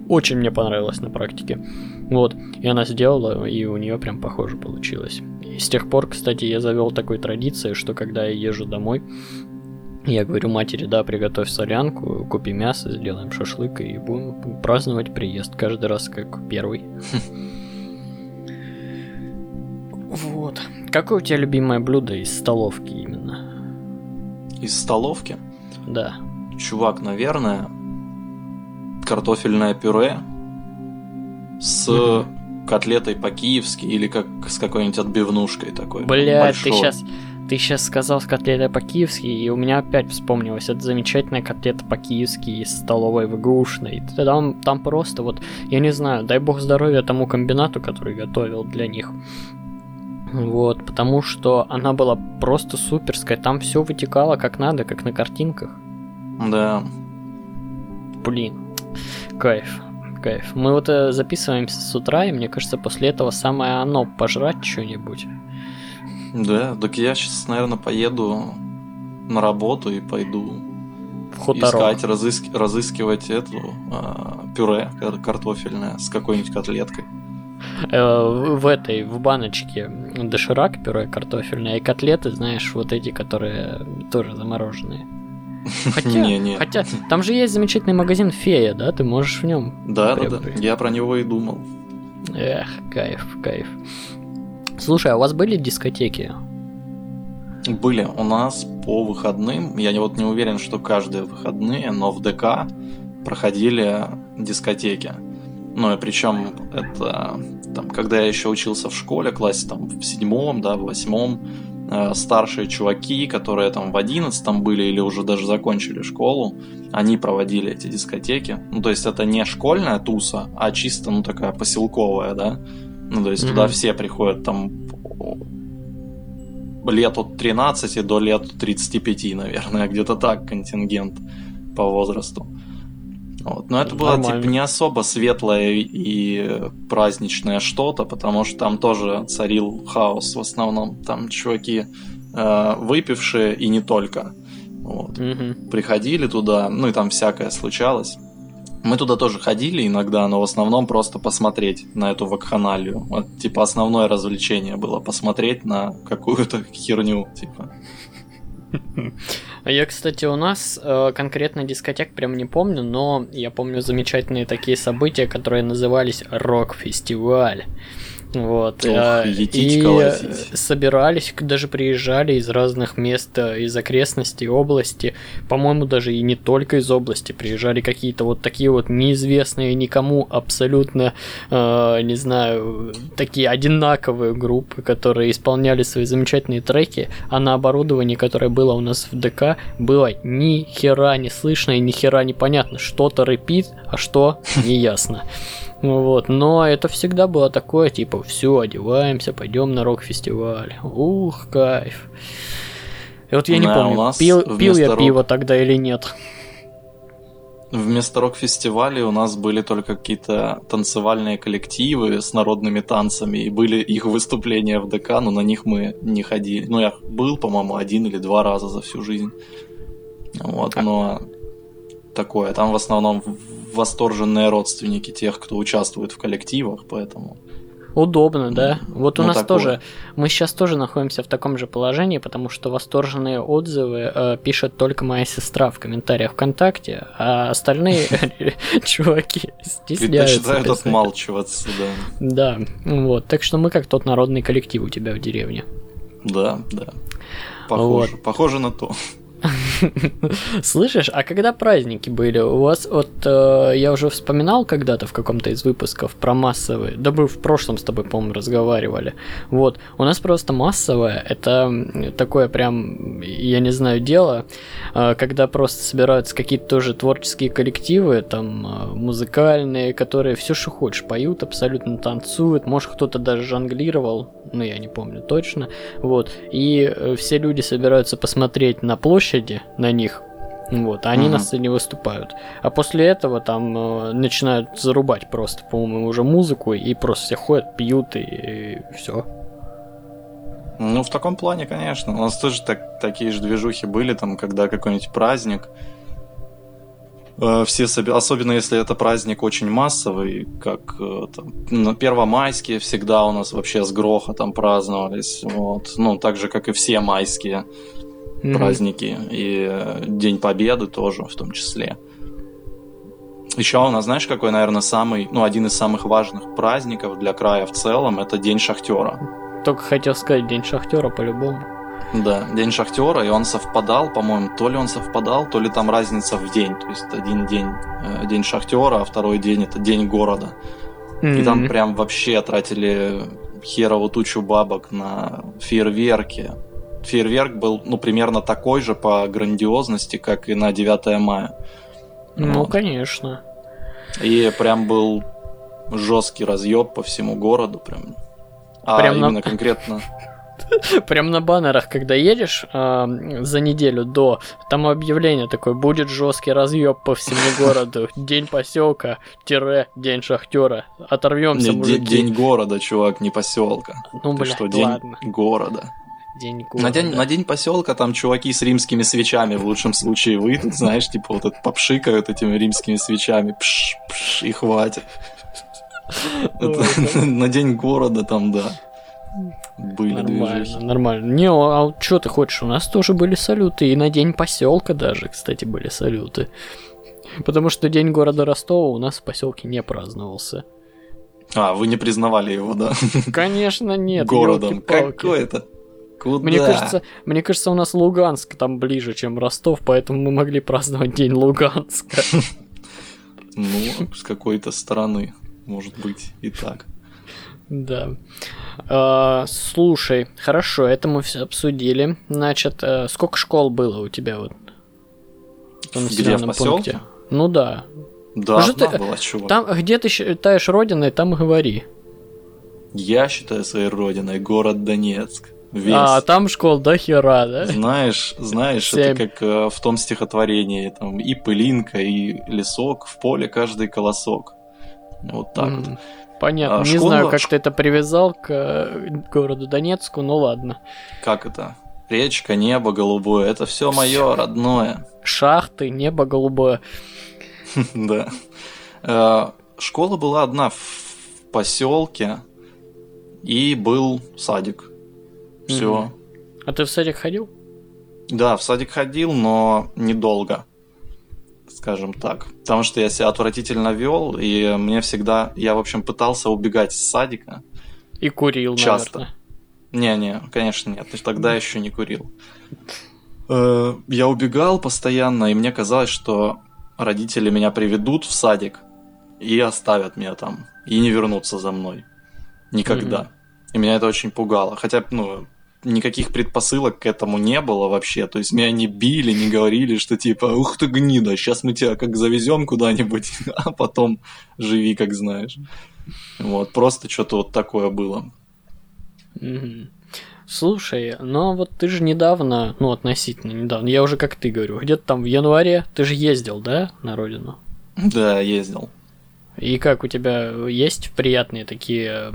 очень мне понравилось на практике. Вот, и она сделала, и у нее прям похоже получилось. И с тех пор, кстати, я завел такой традицией, что когда я езжу домой, я говорю матери, да, приготовь солянку, купи мясо, сделаем шашлык и будем праздновать приезд каждый раз как первый. Вот. Какое у тебя любимое блюдо из столовки именно? Из столовки? Да. Чувак, наверное, картофельное пюре с mm-hmm. котлетой по-киевски или как с какой-нибудь отбивнушкой такой. Бля, ты сейчас ты сейчас сказал с котлетой по-киевски, и у меня опять вспомнилась эта замечательная котлета по-киевски из столовой в Игрушной. Там, там просто вот, я не знаю, дай бог здоровья тому комбинату, который готовил для них. Вот, потому что она была просто суперская, там все вытекало как надо, как на картинках. Да. Блин, кайф кайф. Мы вот э, записываемся с утра, и мне кажется, после этого самое оно пожрать что-нибудь. Да, так я сейчас, наверное, поеду на работу и пойду в искать, разыск... разыскивать эту э, пюре картофельное с какой-нибудь котлеткой. Э, в этой, в баночке доширак пюре картофельное и котлеты, знаешь, вот эти, которые тоже замороженные. <laughs> Хотя, не, не. хотя там же есть замечательный магазин Фея, да? Ты можешь в нем. Да, да, да. Я про него и думал. Эх, кайф, кайф. Слушай, а у вас были дискотеки? Были. У нас по выходным, я вот не уверен, что каждые выходные, но в ДК проходили дискотеки. Ну и причем это там, когда я еще учился в школе, классе там в седьмом, да, в восьмом, э, старшие чуваки, которые там в одиннадцатом были или уже даже закончили школу, они проводили эти дискотеки. Ну, то есть это не школьная туса, а чисто, ну, такая поселковая, да. Ну, то есть mm-hmm. туда все приходят там лет от 13 до лет 35, наверное, <laughs> где-то так контингент по возрасту. Вот. Но это было типа не особо светлое и праздничное что-то, потому что там тоже царил хаос в основном. Там чуваки э, выпившие и не только. Вот. Угу. Приходили туда, ну и там всякое случалось. Мы туда тоже ходили иногда, но в основном просто посмотреть на эту вакханалию. Вот, типа основное развлечение было посмотреть на какую-то <laughs> херню, типа. <laughs> Я, кстати, у нас э, конкретно дискотек прям не помню, но я помню замечательные такие события, которые назывались рок-фестиваль. Вот. Ох, а, и колосить. собирались, даже приезжали из разных мест, э, из окрестностей области. По-моему, даже и не только из области. Приезжали какие-то вот такие вот неизвестные никому абсолютно, э, не знаю, такие одинаковые группы, которые исполняли свои замечательные треки, а на оборудовании, которое было у нас в ДК, было ни хера не слышно и ни хера не понятно. Что-то рэпит, а что не ясно. Вот, но это всегда было такое, типа, все, одеваемся, пойдем на рок-фестиваль. Ух, кайф. И вот я не помню, пил, пил я рок... пиво тогда или нет. Вместо рок-фестивалей у нас были только какие-то танцевальные коллективы с народными танцами, и были их выступления в ДК, но на них мы не ходили. Ну, я был, по-моему, один или два раза за всю жизнь. Вот, а но такое. Там в основном восторженные родственники тех, кто участвует в коллективах, поэтому... Удобно, да. Вот у ну, нас такое. тоже, мы сейчас тоже находимся в таком же положении, потому что восторженные отзывы э, пишет только моя сестра в комментариях ВКонтакте, а остальные <laughs> <laughs> чуваки стесняются. Предпочитают отмалчиваться, да. Да, вот. Так что мы как тот народный коллектив у тебя в деревне. Да, да. Похоже, похоже на то. <laughs> Слышишь, а когда праздники были? У вас вот э, я уже вспоминал когда-то в каком-то из выпусков про массовые. Да мы в прошлом с тобой, по-моему, разговаривали. Вот, у нас просто массовое. Это такое прям, я не знаю, дело, э, когда просто собираются какие-то тоже творческие коллективы, там э, музыкальные, которые все, что хочешь, поют, абсолютно танцуют. Может, кто-то даже жонглировал, ну я не помню точно. Вот, и э, все люди собираются посмотреть на площадь площади на них, вот, а они mm-hmm. на сцене выступают. А после этого там э, начинают зарубать просто, по-моему, уже музыку, и просто все ходят, пьют, и, и все. Ну, в таком плане, конечно. У нас тоже так, такие же движухи были, там, когда какой-нибудь праздник. Э, все соби... Особенно если это праздник очень массовый, как э, там, на Первомайские всегда у нас вообще с грохотом праздновались. Вот. Ну, так же, как и все майские mm-hmm. праздники, и э, День Победы тоже в том числе. Еще у нас, знаешь, какой, наверное, самый, ну, один из самых важных праздников для края в целом, это День Шахтера. Только хотел сказать, День Шахтера по-любому. Да, День Шахтера, и он совпадал, по-моему, то ли он совпадал, то ли там разница в день. То есть один день э, День Шахтера, а второй день это День города. Mm-hmm. И там прям вообще тратили херову тучу бабок на фейерверки, фейерверк был, ну, примерно такой же по грандиозности, как и на 9 мая. Ну, вот. конечно. И прям был жесткий разъеб по всему городу, прям. А прям именно на... конкретно. <laughs> Прям на баннерах, когда едешь э, за неделю до, там объявление такое, будет жесткий разъеб по всему <laughs> городу, день поселка, тире, день шахтера, оторвемся, мужики. День города, чувак, не поселка. Ну, блядь, что, день города. День города. На день, на день поселка там чуваки с римскими свечами в лучшем случае выйдут, знаешь, типа вот это попшикают этими римскими свечами, пш, пш, и хватит. <laughs> На день города там, да. Были нормально. Нормально. Не, а что ты хочешь? У нас тоже были салюты. И на день поселка даже, кстати, были салюты. Потому что день города Ростова у нас в поселке не праздновался. А, вы не признавали его, да? Конечно, нет. Городом. Как это? Куда? Мне кажется, мне кажется, у нас Луганск там ближе, чем Ростов, поэтому мы могли праздновать День Луганска. <laughs> Ну, с какой-то стороны, может быть, и так. Да. А, слушай, хорошо, это мы все обсудили. Значит, а, сколько школ было у тебя вот Где, в поселке? Ну да. Да, одна ты- была, чувак. Там, где ты считаешь родиной, там и говори. Я считаю своей родиной город Донецк. Весь. А, там школ до хера, да? Знаешь, знаешь, Семь. это как э, в том стихотворении, там и пылинка, и лесок, в поле каждый колосок. Вот так вот. М, Понятно. А, Не школа- знаю, как ты это привязал к э, городу Донецку, ну ладно. Как это? Речка, небо голубое, это все мое родное. Шахты, небо голубое. <laughs> Да. Э, Школа была одна в поселке, и был садик. Все. А ты в садик ходил? Да, в садик ходил, но недолго. Скажем так. Потому что я себя отвратительно вел, и мне всегда. Я, в общем, пытался убегать с садика. И курил, Часто. Не-не, конечно, нет. Тогда еще не курил. Э, Я убегал постоянно, и мне казалось, что родители меня приведут в садик и оставят меня там. И не вернутся за мной. Никогда. И меня это очень пугало. Хотя, ну, никаких предпосылок к этому не было вообще. То есть меня не били, не говорили, что типа, ух ты гнида, сейчас мы тебя как завезем куда-нибудь, <laughs> а потом живи, как знаешь. Вот, просто что-то вот такое было. Слушай, ну вот ты же недавно, ну относительно недавно, я уже как ты говорю, где-то там в январе ты же ездил, да, на родину? Да, ездил. И как у тебя есть приятные такие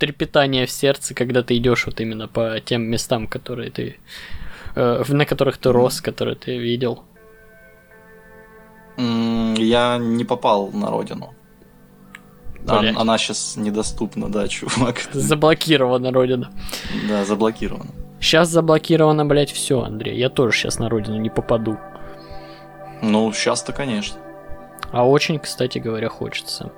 трепетания в сердце, когда ты идешь вот именно по тем местам, которые ты э, на которых ты рос, которые ты видел? Я не попал на родину. Блядь. Она сейчас недоступна, да, чувак. Заблокирована родина. Да, заблокирована. Сейчас заблокировано, блядь, все, Андрей. Я тоже сейчас на родину не попаду. Ну, сейчас-то, конечно. А очень, кстати говоря, хочется.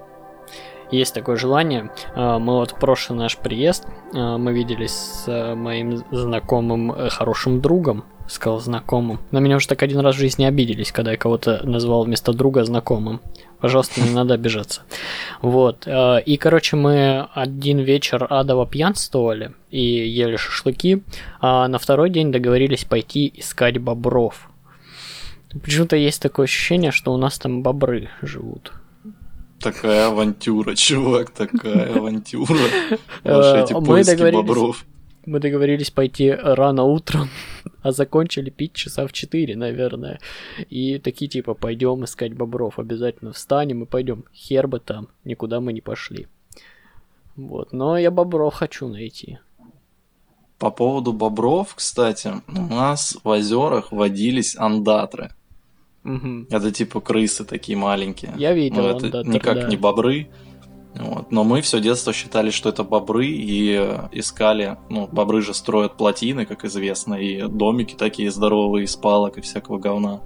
Есть такое желание. А, Мы вот прошлый наш приезд, а, мы виделись с а, моим знакомым э, хорошим другом, сказал знакомым. На меня уже так один раз в жизни обиделись, когда я кого-то назвал вместо друга знакомым. Пожалуйста, не надо обижаться. Вот. И, короче, мы один вечер адово пьянствовали и ели шашлыки, а на второй день договорились пойти искать бобров. Почему-то есть такое ощущение, что у нас там бобры живут. Такая авантюра, <laughs> чувак, такая <laughs> авантюра. Э, Ваши эти мы поиски договорились. бобров. Мы договорились пойти рано утром, <laughs> а закончили пить часа в 4, наверное. И такие типа, пойдем искать бобров, обязательно встанем и пойдем. Хер бы там, никуда мы не пошли. Вот, но я бобров хочу найти. По поводу бобров, кстати, у нас в озерах водились андатры. Мгм. Это типа крысы такие маленькие. Я видел Но это андатр, никак да. не бобры. Вот. Но мы все детство считали, что это бобры, и э, искали, ну, бобры же строят плотины, как известно, и домики такие здоровые из палок и всякого говна.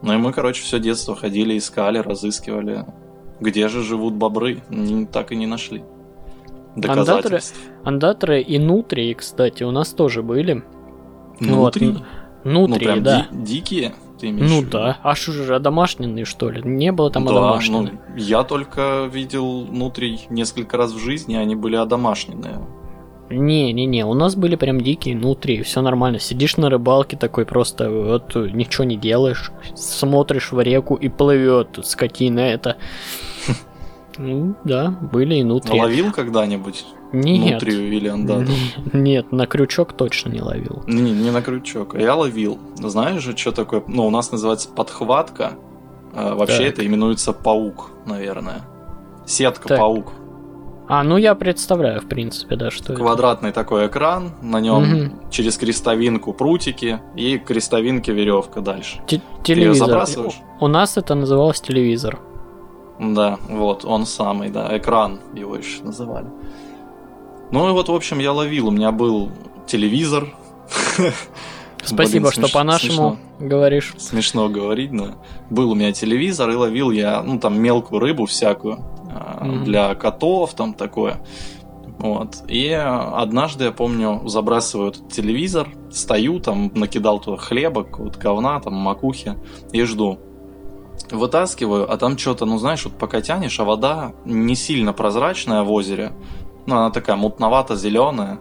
Ну и мы, короче, все детство ходили, искали, разыскивали, где же живут бобры. Не- так и не нашли. Доказательств. Андатры и нутрии, кстати, у нас тоже были. Вот, Внутри? н- Ну, Нутрии, прям да. ди- дикие, ты имеешь в Ну виду? да. А что же, одомашненные, что ли? Не было там да, одомашненных. ну, я только видел внутри несколько раз в жизни, они были одомашненные. Не-не-не, у нас были прям дикие нутри, все нормально. Сидишь на рыбалке такой просто, вот ничего не делаешь, смотришь в реку и плывет скотина это. Ну, да, были и нутри. Ловил когда-нибудь Нет. андату? Не- Нет, на крючок точно не ловил. Не, не на крючок, а я ловил. Знаешь же, что такое? Ну, у нас называется подхватка. А, вообще Так. это именуется паук, наверное. Сетка-паук. А, ну я представляю, в принципе, да, что это. Квадратный такой экран, на нем Мгм. через крестовинку прутики и к крестовинке веревка дальше. Те- Ты её телевизор. забрасываешь? У нас это называлось телевизор. Да, вот, он самый, да, экран его еще называли. Ну и вот, в общем, я ловил, у меня был телевизор. <laughs> Спасибо, Блин, что смеш- по-нашему смешно. говоришь. Смешно говорить, но был у меня телевизор, и ловил я, ну, там, мелкую рыбу всякую, Мгм. для котов, там, такое. Вот. И однажды, я помню, забрасываю этот телевизор, стою там, накидал туда хлеба, вот говна, там, макухи, и жду. Вытаскиваю, а там что-то, ну знаешь, вот пока тянешь, а вода не сильно прозрачная в озере, ну она такая мутновато-зеленая.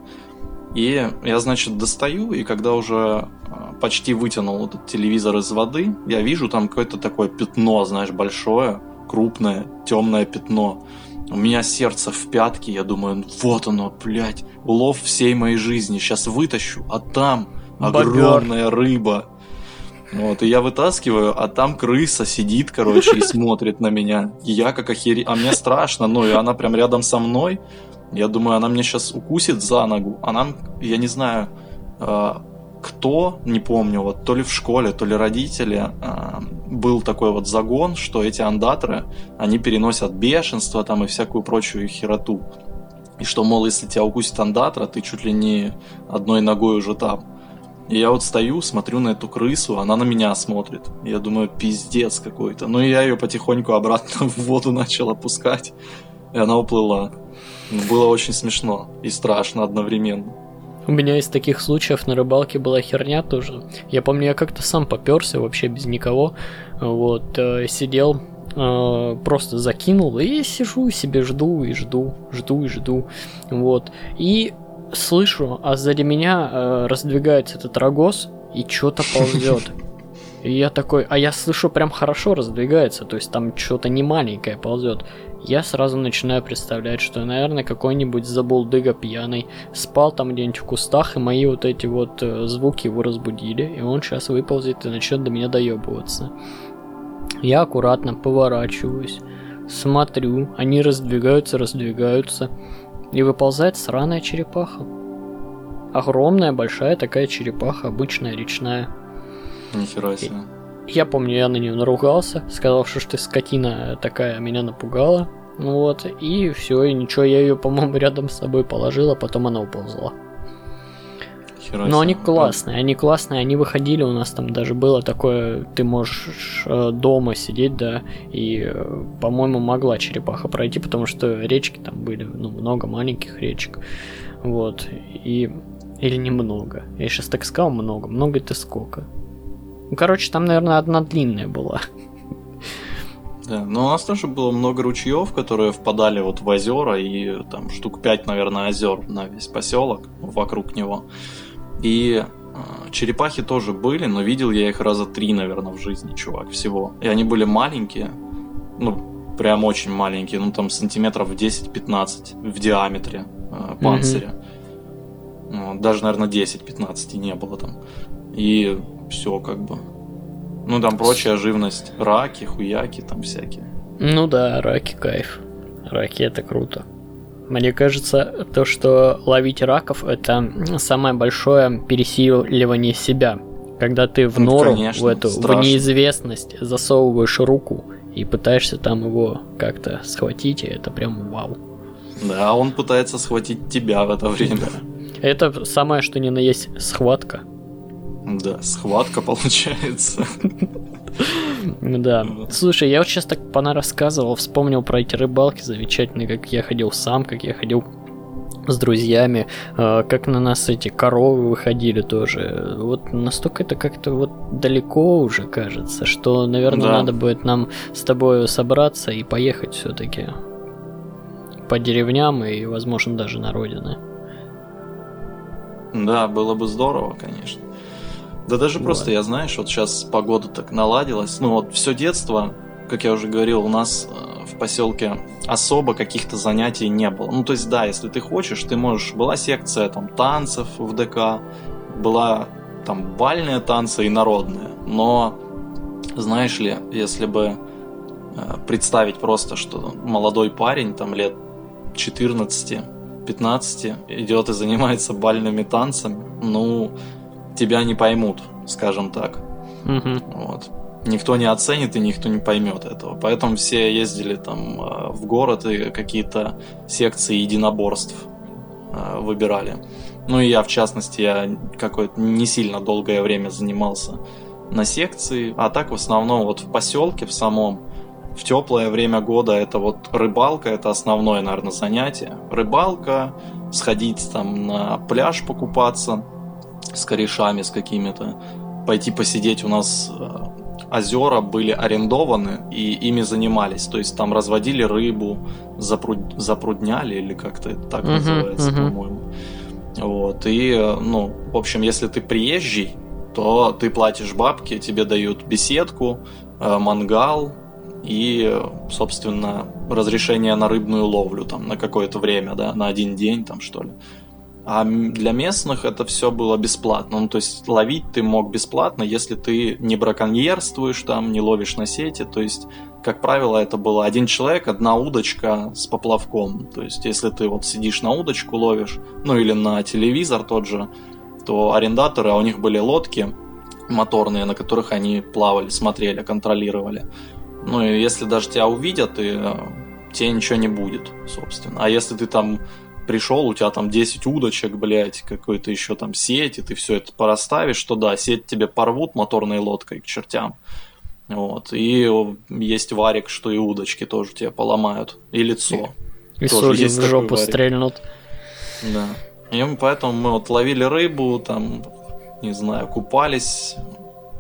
И я, значит, достаю, и когда уже а, почти вытянул этот телевизор из воды, я вижу там какое-то такое пятно, знаешь, большое, крупное, темное пятно. У меня сердце в пятке, я думаю, вот оно, блядь, улов всей моей жизни, сейчас вытащу, а там огромная Бобер. рыба. Вот, и я вытаскиваю, а там крыса сидит, короче, и смотрит на меня. И я как охере... А мне страшно, ну, и она прям рядом со мной. Я думаю, она мне сейчас укусит за ногу. Она, я не знаю, а, кто, не помню, вот то ли в школе, то ли родители, э, был такой вот загон, что эти андаторы, они переносят бешенство там и всякую прочую хероту. И что, мол, если тебя укусит андатра, ты чуть ли не одной ногой уже там. И я вот стою, смотрю на эту крысу, она на меня смотрит. Я думаю, пиздец какой-то. Ну и я ее потихоньку обратно <laughs> в воду начал опускать, и она уплыла. Было очень смешно и страшно одновременно. У меня из таких случаев на рыбалке была херня тоже. Я помню, я как-то сам поперся вообще без никого. Вот, э, сидел, э, просто закинул и сижу себе жду и жду, жду и жду. Вот. И слышу, а сзади меня э, раздвигается этот рогоз и что-то <laughs> ползет. И я такой, а я слышу, прям хорошо раздвигается, то есть там что-то не маленькое ползет я сразу начинаю представлять, что, наверное, какой-нибудь забулдыга пьяный спал там где-нибудь в кустах, и мои вот эти вот э, звуки его разбудили, и он сейчас выползет и начнет до меня доебываться. Я аккуратно поворачиваюсь, смотрю, они раздвигаются, раздвигаются, и выползает сраная черепаха. Огромная, большая такая черепаха, обычная речная. Нихера себе. Я помню, я на нее наругался, сказал, что ты скотина такая, меня напугала. Вот, и все, и ничего, я ее, по-моему, <laughs> рядом с собой положил, а потом она уползла. Но они классные, они классные, они выходили, у нас там даже было такое, ты можешь э, дома сидеть, да, и, э, по-моему, могла черепаха пройти, потому что речки там были, ну, много маленьких речек, вот, и... Или немного. Я сейчас так сказал много. Много это сколько? Ну, короче, там, наверное, одна длинная была. Да, но у нас тоже было много ручьев, которые впадали вот в озера, и там штук 5, наверное, озер на весь поселок вокруг него. И э, черепахи тоже были, но видел я их раза три, наверное, в жизни, чувак, всего. И они были маленькие, ну, прям очень маленькие, ну, там сантиметров 10-15 в диаметре э, панциря. Mm-hmm. Ну, даже, наверное, 10-15 не было там. И все как бы. Ну, там прочая живность. Раки, хуяки там всякие. Ну да, раки кайф. Раки это круто. Мне кажется, то, что ловить раков, это самое большое пересиливание себя. Когда ты в ну, нору, конечно, в эту, страшно. в неизвестность засовываешь руку и пытаешься там его как-то схватить, и это прям вау. Да, он пытается схватить тебя в это время. Это самое, что ни на есть схватка. Да, схватка <laughs> получается. Да. Слушай, я вот сейчас так пона рассказывал, вспомнил про эти рыбалки замечательные, как я ходил сам, как я ходил с друзьями, а, как на нас эти коровы выходили тоже. Вот настолько это как-то вот далеко уже кажется, что, наверное, да. надо будет нам с тобой собраться и поехать все-таки по деревням и, возможно, даже на родины. Да, было бы здорово, конечно. Да даже просто, я знаешь, вот сейчас погода так наладилась. Ну вот все детство, как я уже говорил, у нас э, в поселке особо каких-то занятий не было. Ну то есть да, если ты хочешь, ты можешь. Была секция там танцев в ДК, была там бальные танцы и народные. Но знаешь ли, если бы э, представить просто, что молодой парень там лет 14 15 идет и занимается бальными танцами, ну, тебя не поймут, скажем так. Угу. Вот. Никто не оценит и никто не поймет этого. Поэтому все ездили там э, в город и какие-то секции единоборств э, выбирали. Ну и я, в частности, я какое-то не сильно долгое время занимался на секции, а так в основном вот в поселке в самом в теплое время года это вот рыбалка, это основное, наверное, занятие. Рыбалка, сходить там на пляж покупаться с корешами, с какими-то, пойти посидеть. У нас э, озера были арендованы и ими занимались. То есть там разводили рыбу, запруд... запрудняли или как-то это так uh-huh, называется, uh-huh. по-моему. Вот. И, ну, в общем, если ты приезжий, то ты платишь бабки, тебе дают беседку, э, мангал, и, собственно, разрешение на рыбную ловлю там на какое-то время, да, на один день там что ли. А для местных это все было бесплатно. Ну, то есть ловить ты мог бесплатно, если ты не браконьерствуешь там, не ловишь на сети. То есть, как правило, это было один человек, одна удочка с поплавком. То есть, если ты вот сидишь на удочку ловишь, ну или на телевизор тот же, то арендаторы, а у них были лодки моторные, на которых они плавали, смотрели, контролировали. Ну и если даже тебя увидят, и э, тебе ничего не будет, собственно. А если ты там пришел, у тебя там 10 удочек, блядь, какой-то еще там сеть, и ты все это пораставишь, то да, сеть тебе порвут моторной лодкой к чертям. Вот. И есть варик, что и удочки тоже тебе поломают. И лицо. И тоже соли в жопу варик. стрельнут. Да. И поэтому мы вот ловили рыбу, там, не знаю, купались,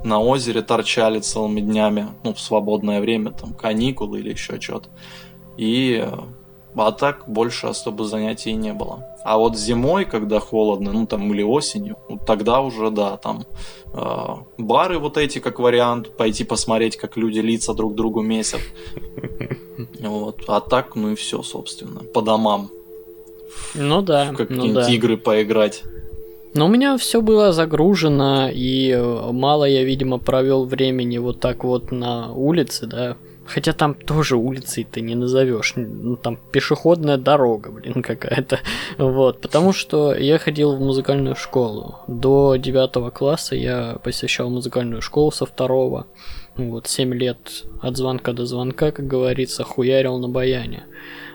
на озере торчали целыми днями, ну, в свободное время, там, каникулы или еще что-то. И э, а так больше особо занятий не было. А вот зимой, когда холодно, ну там или осенью, вот тогда уже да, там э, бары вот эти как вариант, пойти посмотреть, как люди лица друг другу месят. Вот. А так, ну и все, собственно, по домам. Ну да. В какие-нибудь ну, да. игры поиграть. Но у меня все было загружено, и э, мало я, видимо, провел времени вот так вот на улице, да. Хотя там тоже улицей ты не назовешь. Ну, там пешеходная дорога, блин, какая-то. <laughs> Вот. Потому что я ходил в музыкальную школу. До девятого класса я посещал музыкальную школу со второго. Вот, 7 лет от звонка до звонка, как говорится, хуярил на баяне.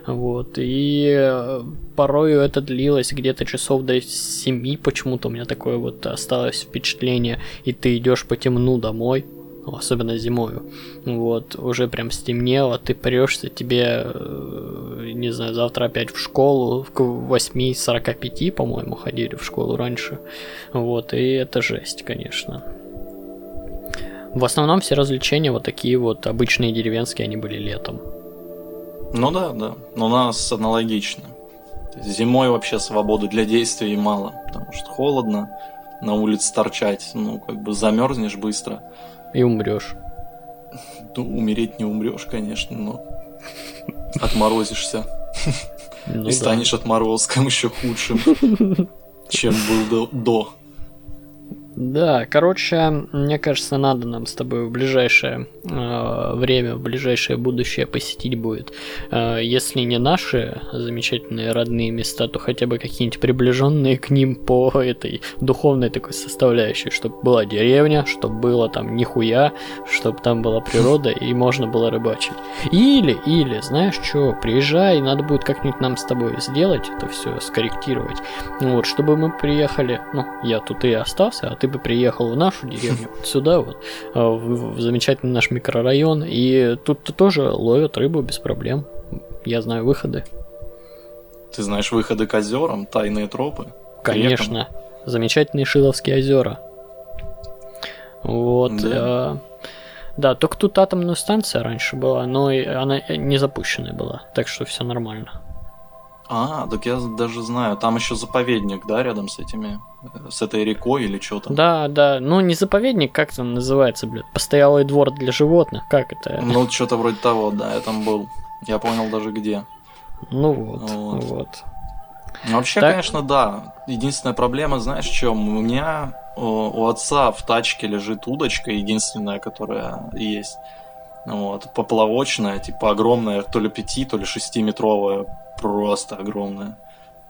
Вот, и э, порою это длилось где-то часов до 7, почему-то у меня такое вот осталось впечатление, и ты идешь по темну домой, особенно зимою. Вот, уже прям стемнело, ты прешься, тебе, э, не знаю, завтра опять в школу, к 8.45, по-моему, ходили в школу раньше. Вот, и это жесть, конечно. В основном все развлечения вот такие вот обычные деревенские, они были летом. Ну да, да. Но у нас аналогично. Зимой вообще свободы для действий мало, потому что холодно, на улице торчать, ну, как бы замерзнешь быстро. И умрешь. Ну, умереть не умрешь, конечно, но отморозишься. Ну, и станешь отморозком еще худшим, чем был до. Да, короче, мне кажется, надо нам с тобой в ближайшее э, время, в ближайшее будущее посетить будет. Э, если не наши замечательные родные места, то хотя бы какие-нибудь приближенные к ним по этой духовной такой составляющей, чтобы была деревня, чтобы было там нихуя, чтобы там была природа и можно было рыбачить. Или, или, знаешь что, приезжай, надо будет как-нибудь нам с тобой сделать это все, скорректировать. Вот, чтобы мы приехали, ну, я тут и остался, а ты бы приехал в нашу деревню, сюда вот, а, в, в замечательный наш микрорайон, и тут -то тоже ловят рыбу без проблем. Я знаю выходы. Ты знаешь выходы к озерам, тайные тропы? Конечно. Замечательные Шиловские озера. Вот. Да. Э, да, только тут атомная станция раньше была, но она не запущенная была, так что все нормально. А, так я даже знаю, там еще заповедник, да, рядом с этими, с этой рекой или что там. Да, да, ну не заповедник, как там называется, блядь, постоялый двор для животных, как это? Ну, что-то вроде того, да, я там был. Я понял даже где. Ну вот, вот. вот. Ну, вообще, так... конечно, да. Единственная проблема, знаешь, в чем? У меня у отца в тачке лежит удочка, единственная, которая есть. Вот, поплавочная, типа огромная, то ли 5, то ли 6 метровая просто огромная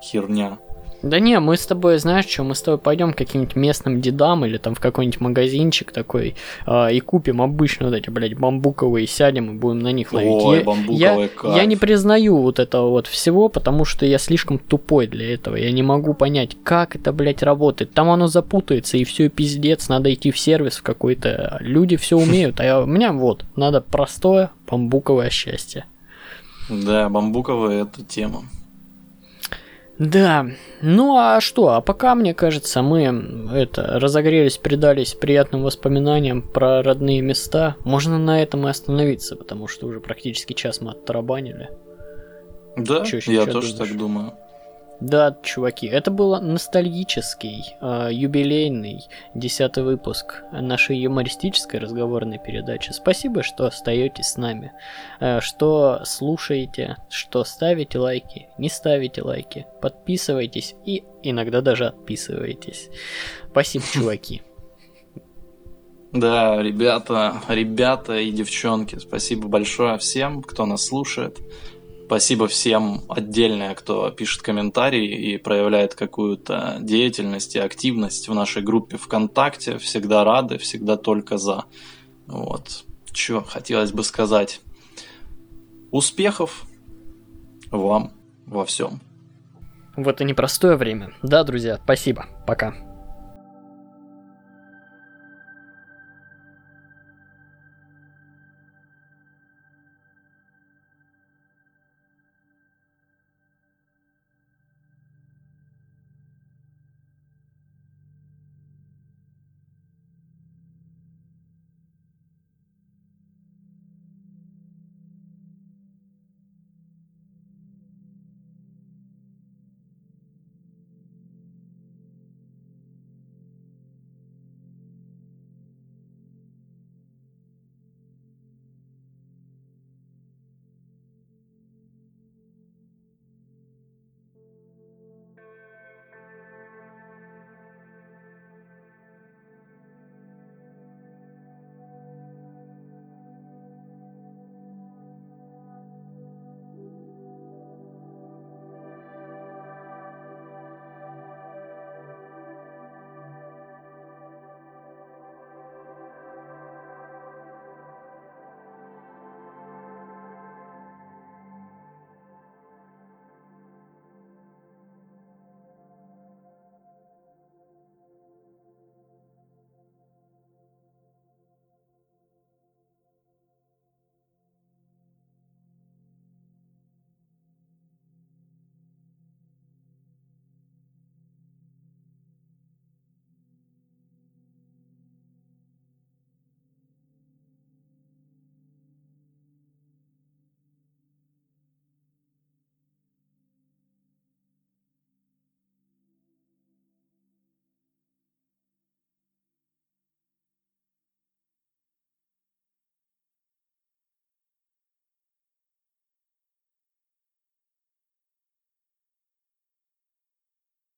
херня. Да не, мы с тобой, знаешь что, мы с тобой пойдем к каким-нибудь местным дедам или там в какой-нибудь магазинчик такой э, и купим обычно вот эти, блядь, бамбуковые, сядем и будем на них ловить. Ой, я, бамбуковый я, я не признаю вот этого вот всего, потому что я слишком тупой для этого. Я не могу понять, как это, блядь, работает. Там оно запутается и все пиздец, надо идти в сервис в какой-то. Люди все умеют, а я, у меня вот, надо простое бамбуковое счастье. Да, бамбуковая это тема. Да, ну а что, а пока, мне кажется, мы это разогрелись, предались приятным воспоминаниям про родные места, можно на этом и остановиться, потому что уже практически час мы оттарабанили. Да, Чё, я тоже думаешь? так думаю. Да, чуваки, это был ностальгический, э, юбилейный десятый выпуск нашей юмористической разговорной передачи. Спасибо, что остаетесь с нами, э, что слушаете, что ставите лайки, не ставите лайки, подписывайтесь и иногда даже отписывайтесь. Спасибо, <laughs> чуваки. Да, ребята, ребята и девчонки, спасибо большое всем, кто нас слушает. Спасибо всем отдельно, кто пишет комментарии и проявляет какую-то деятельность и активность в нашей группе ВКонтакте. Всегда рады, всегда только за. Вот. Что хотелось бы сказать. Успехов вам во всем. В это непростое время. Да, друзья, спасибо. Пока.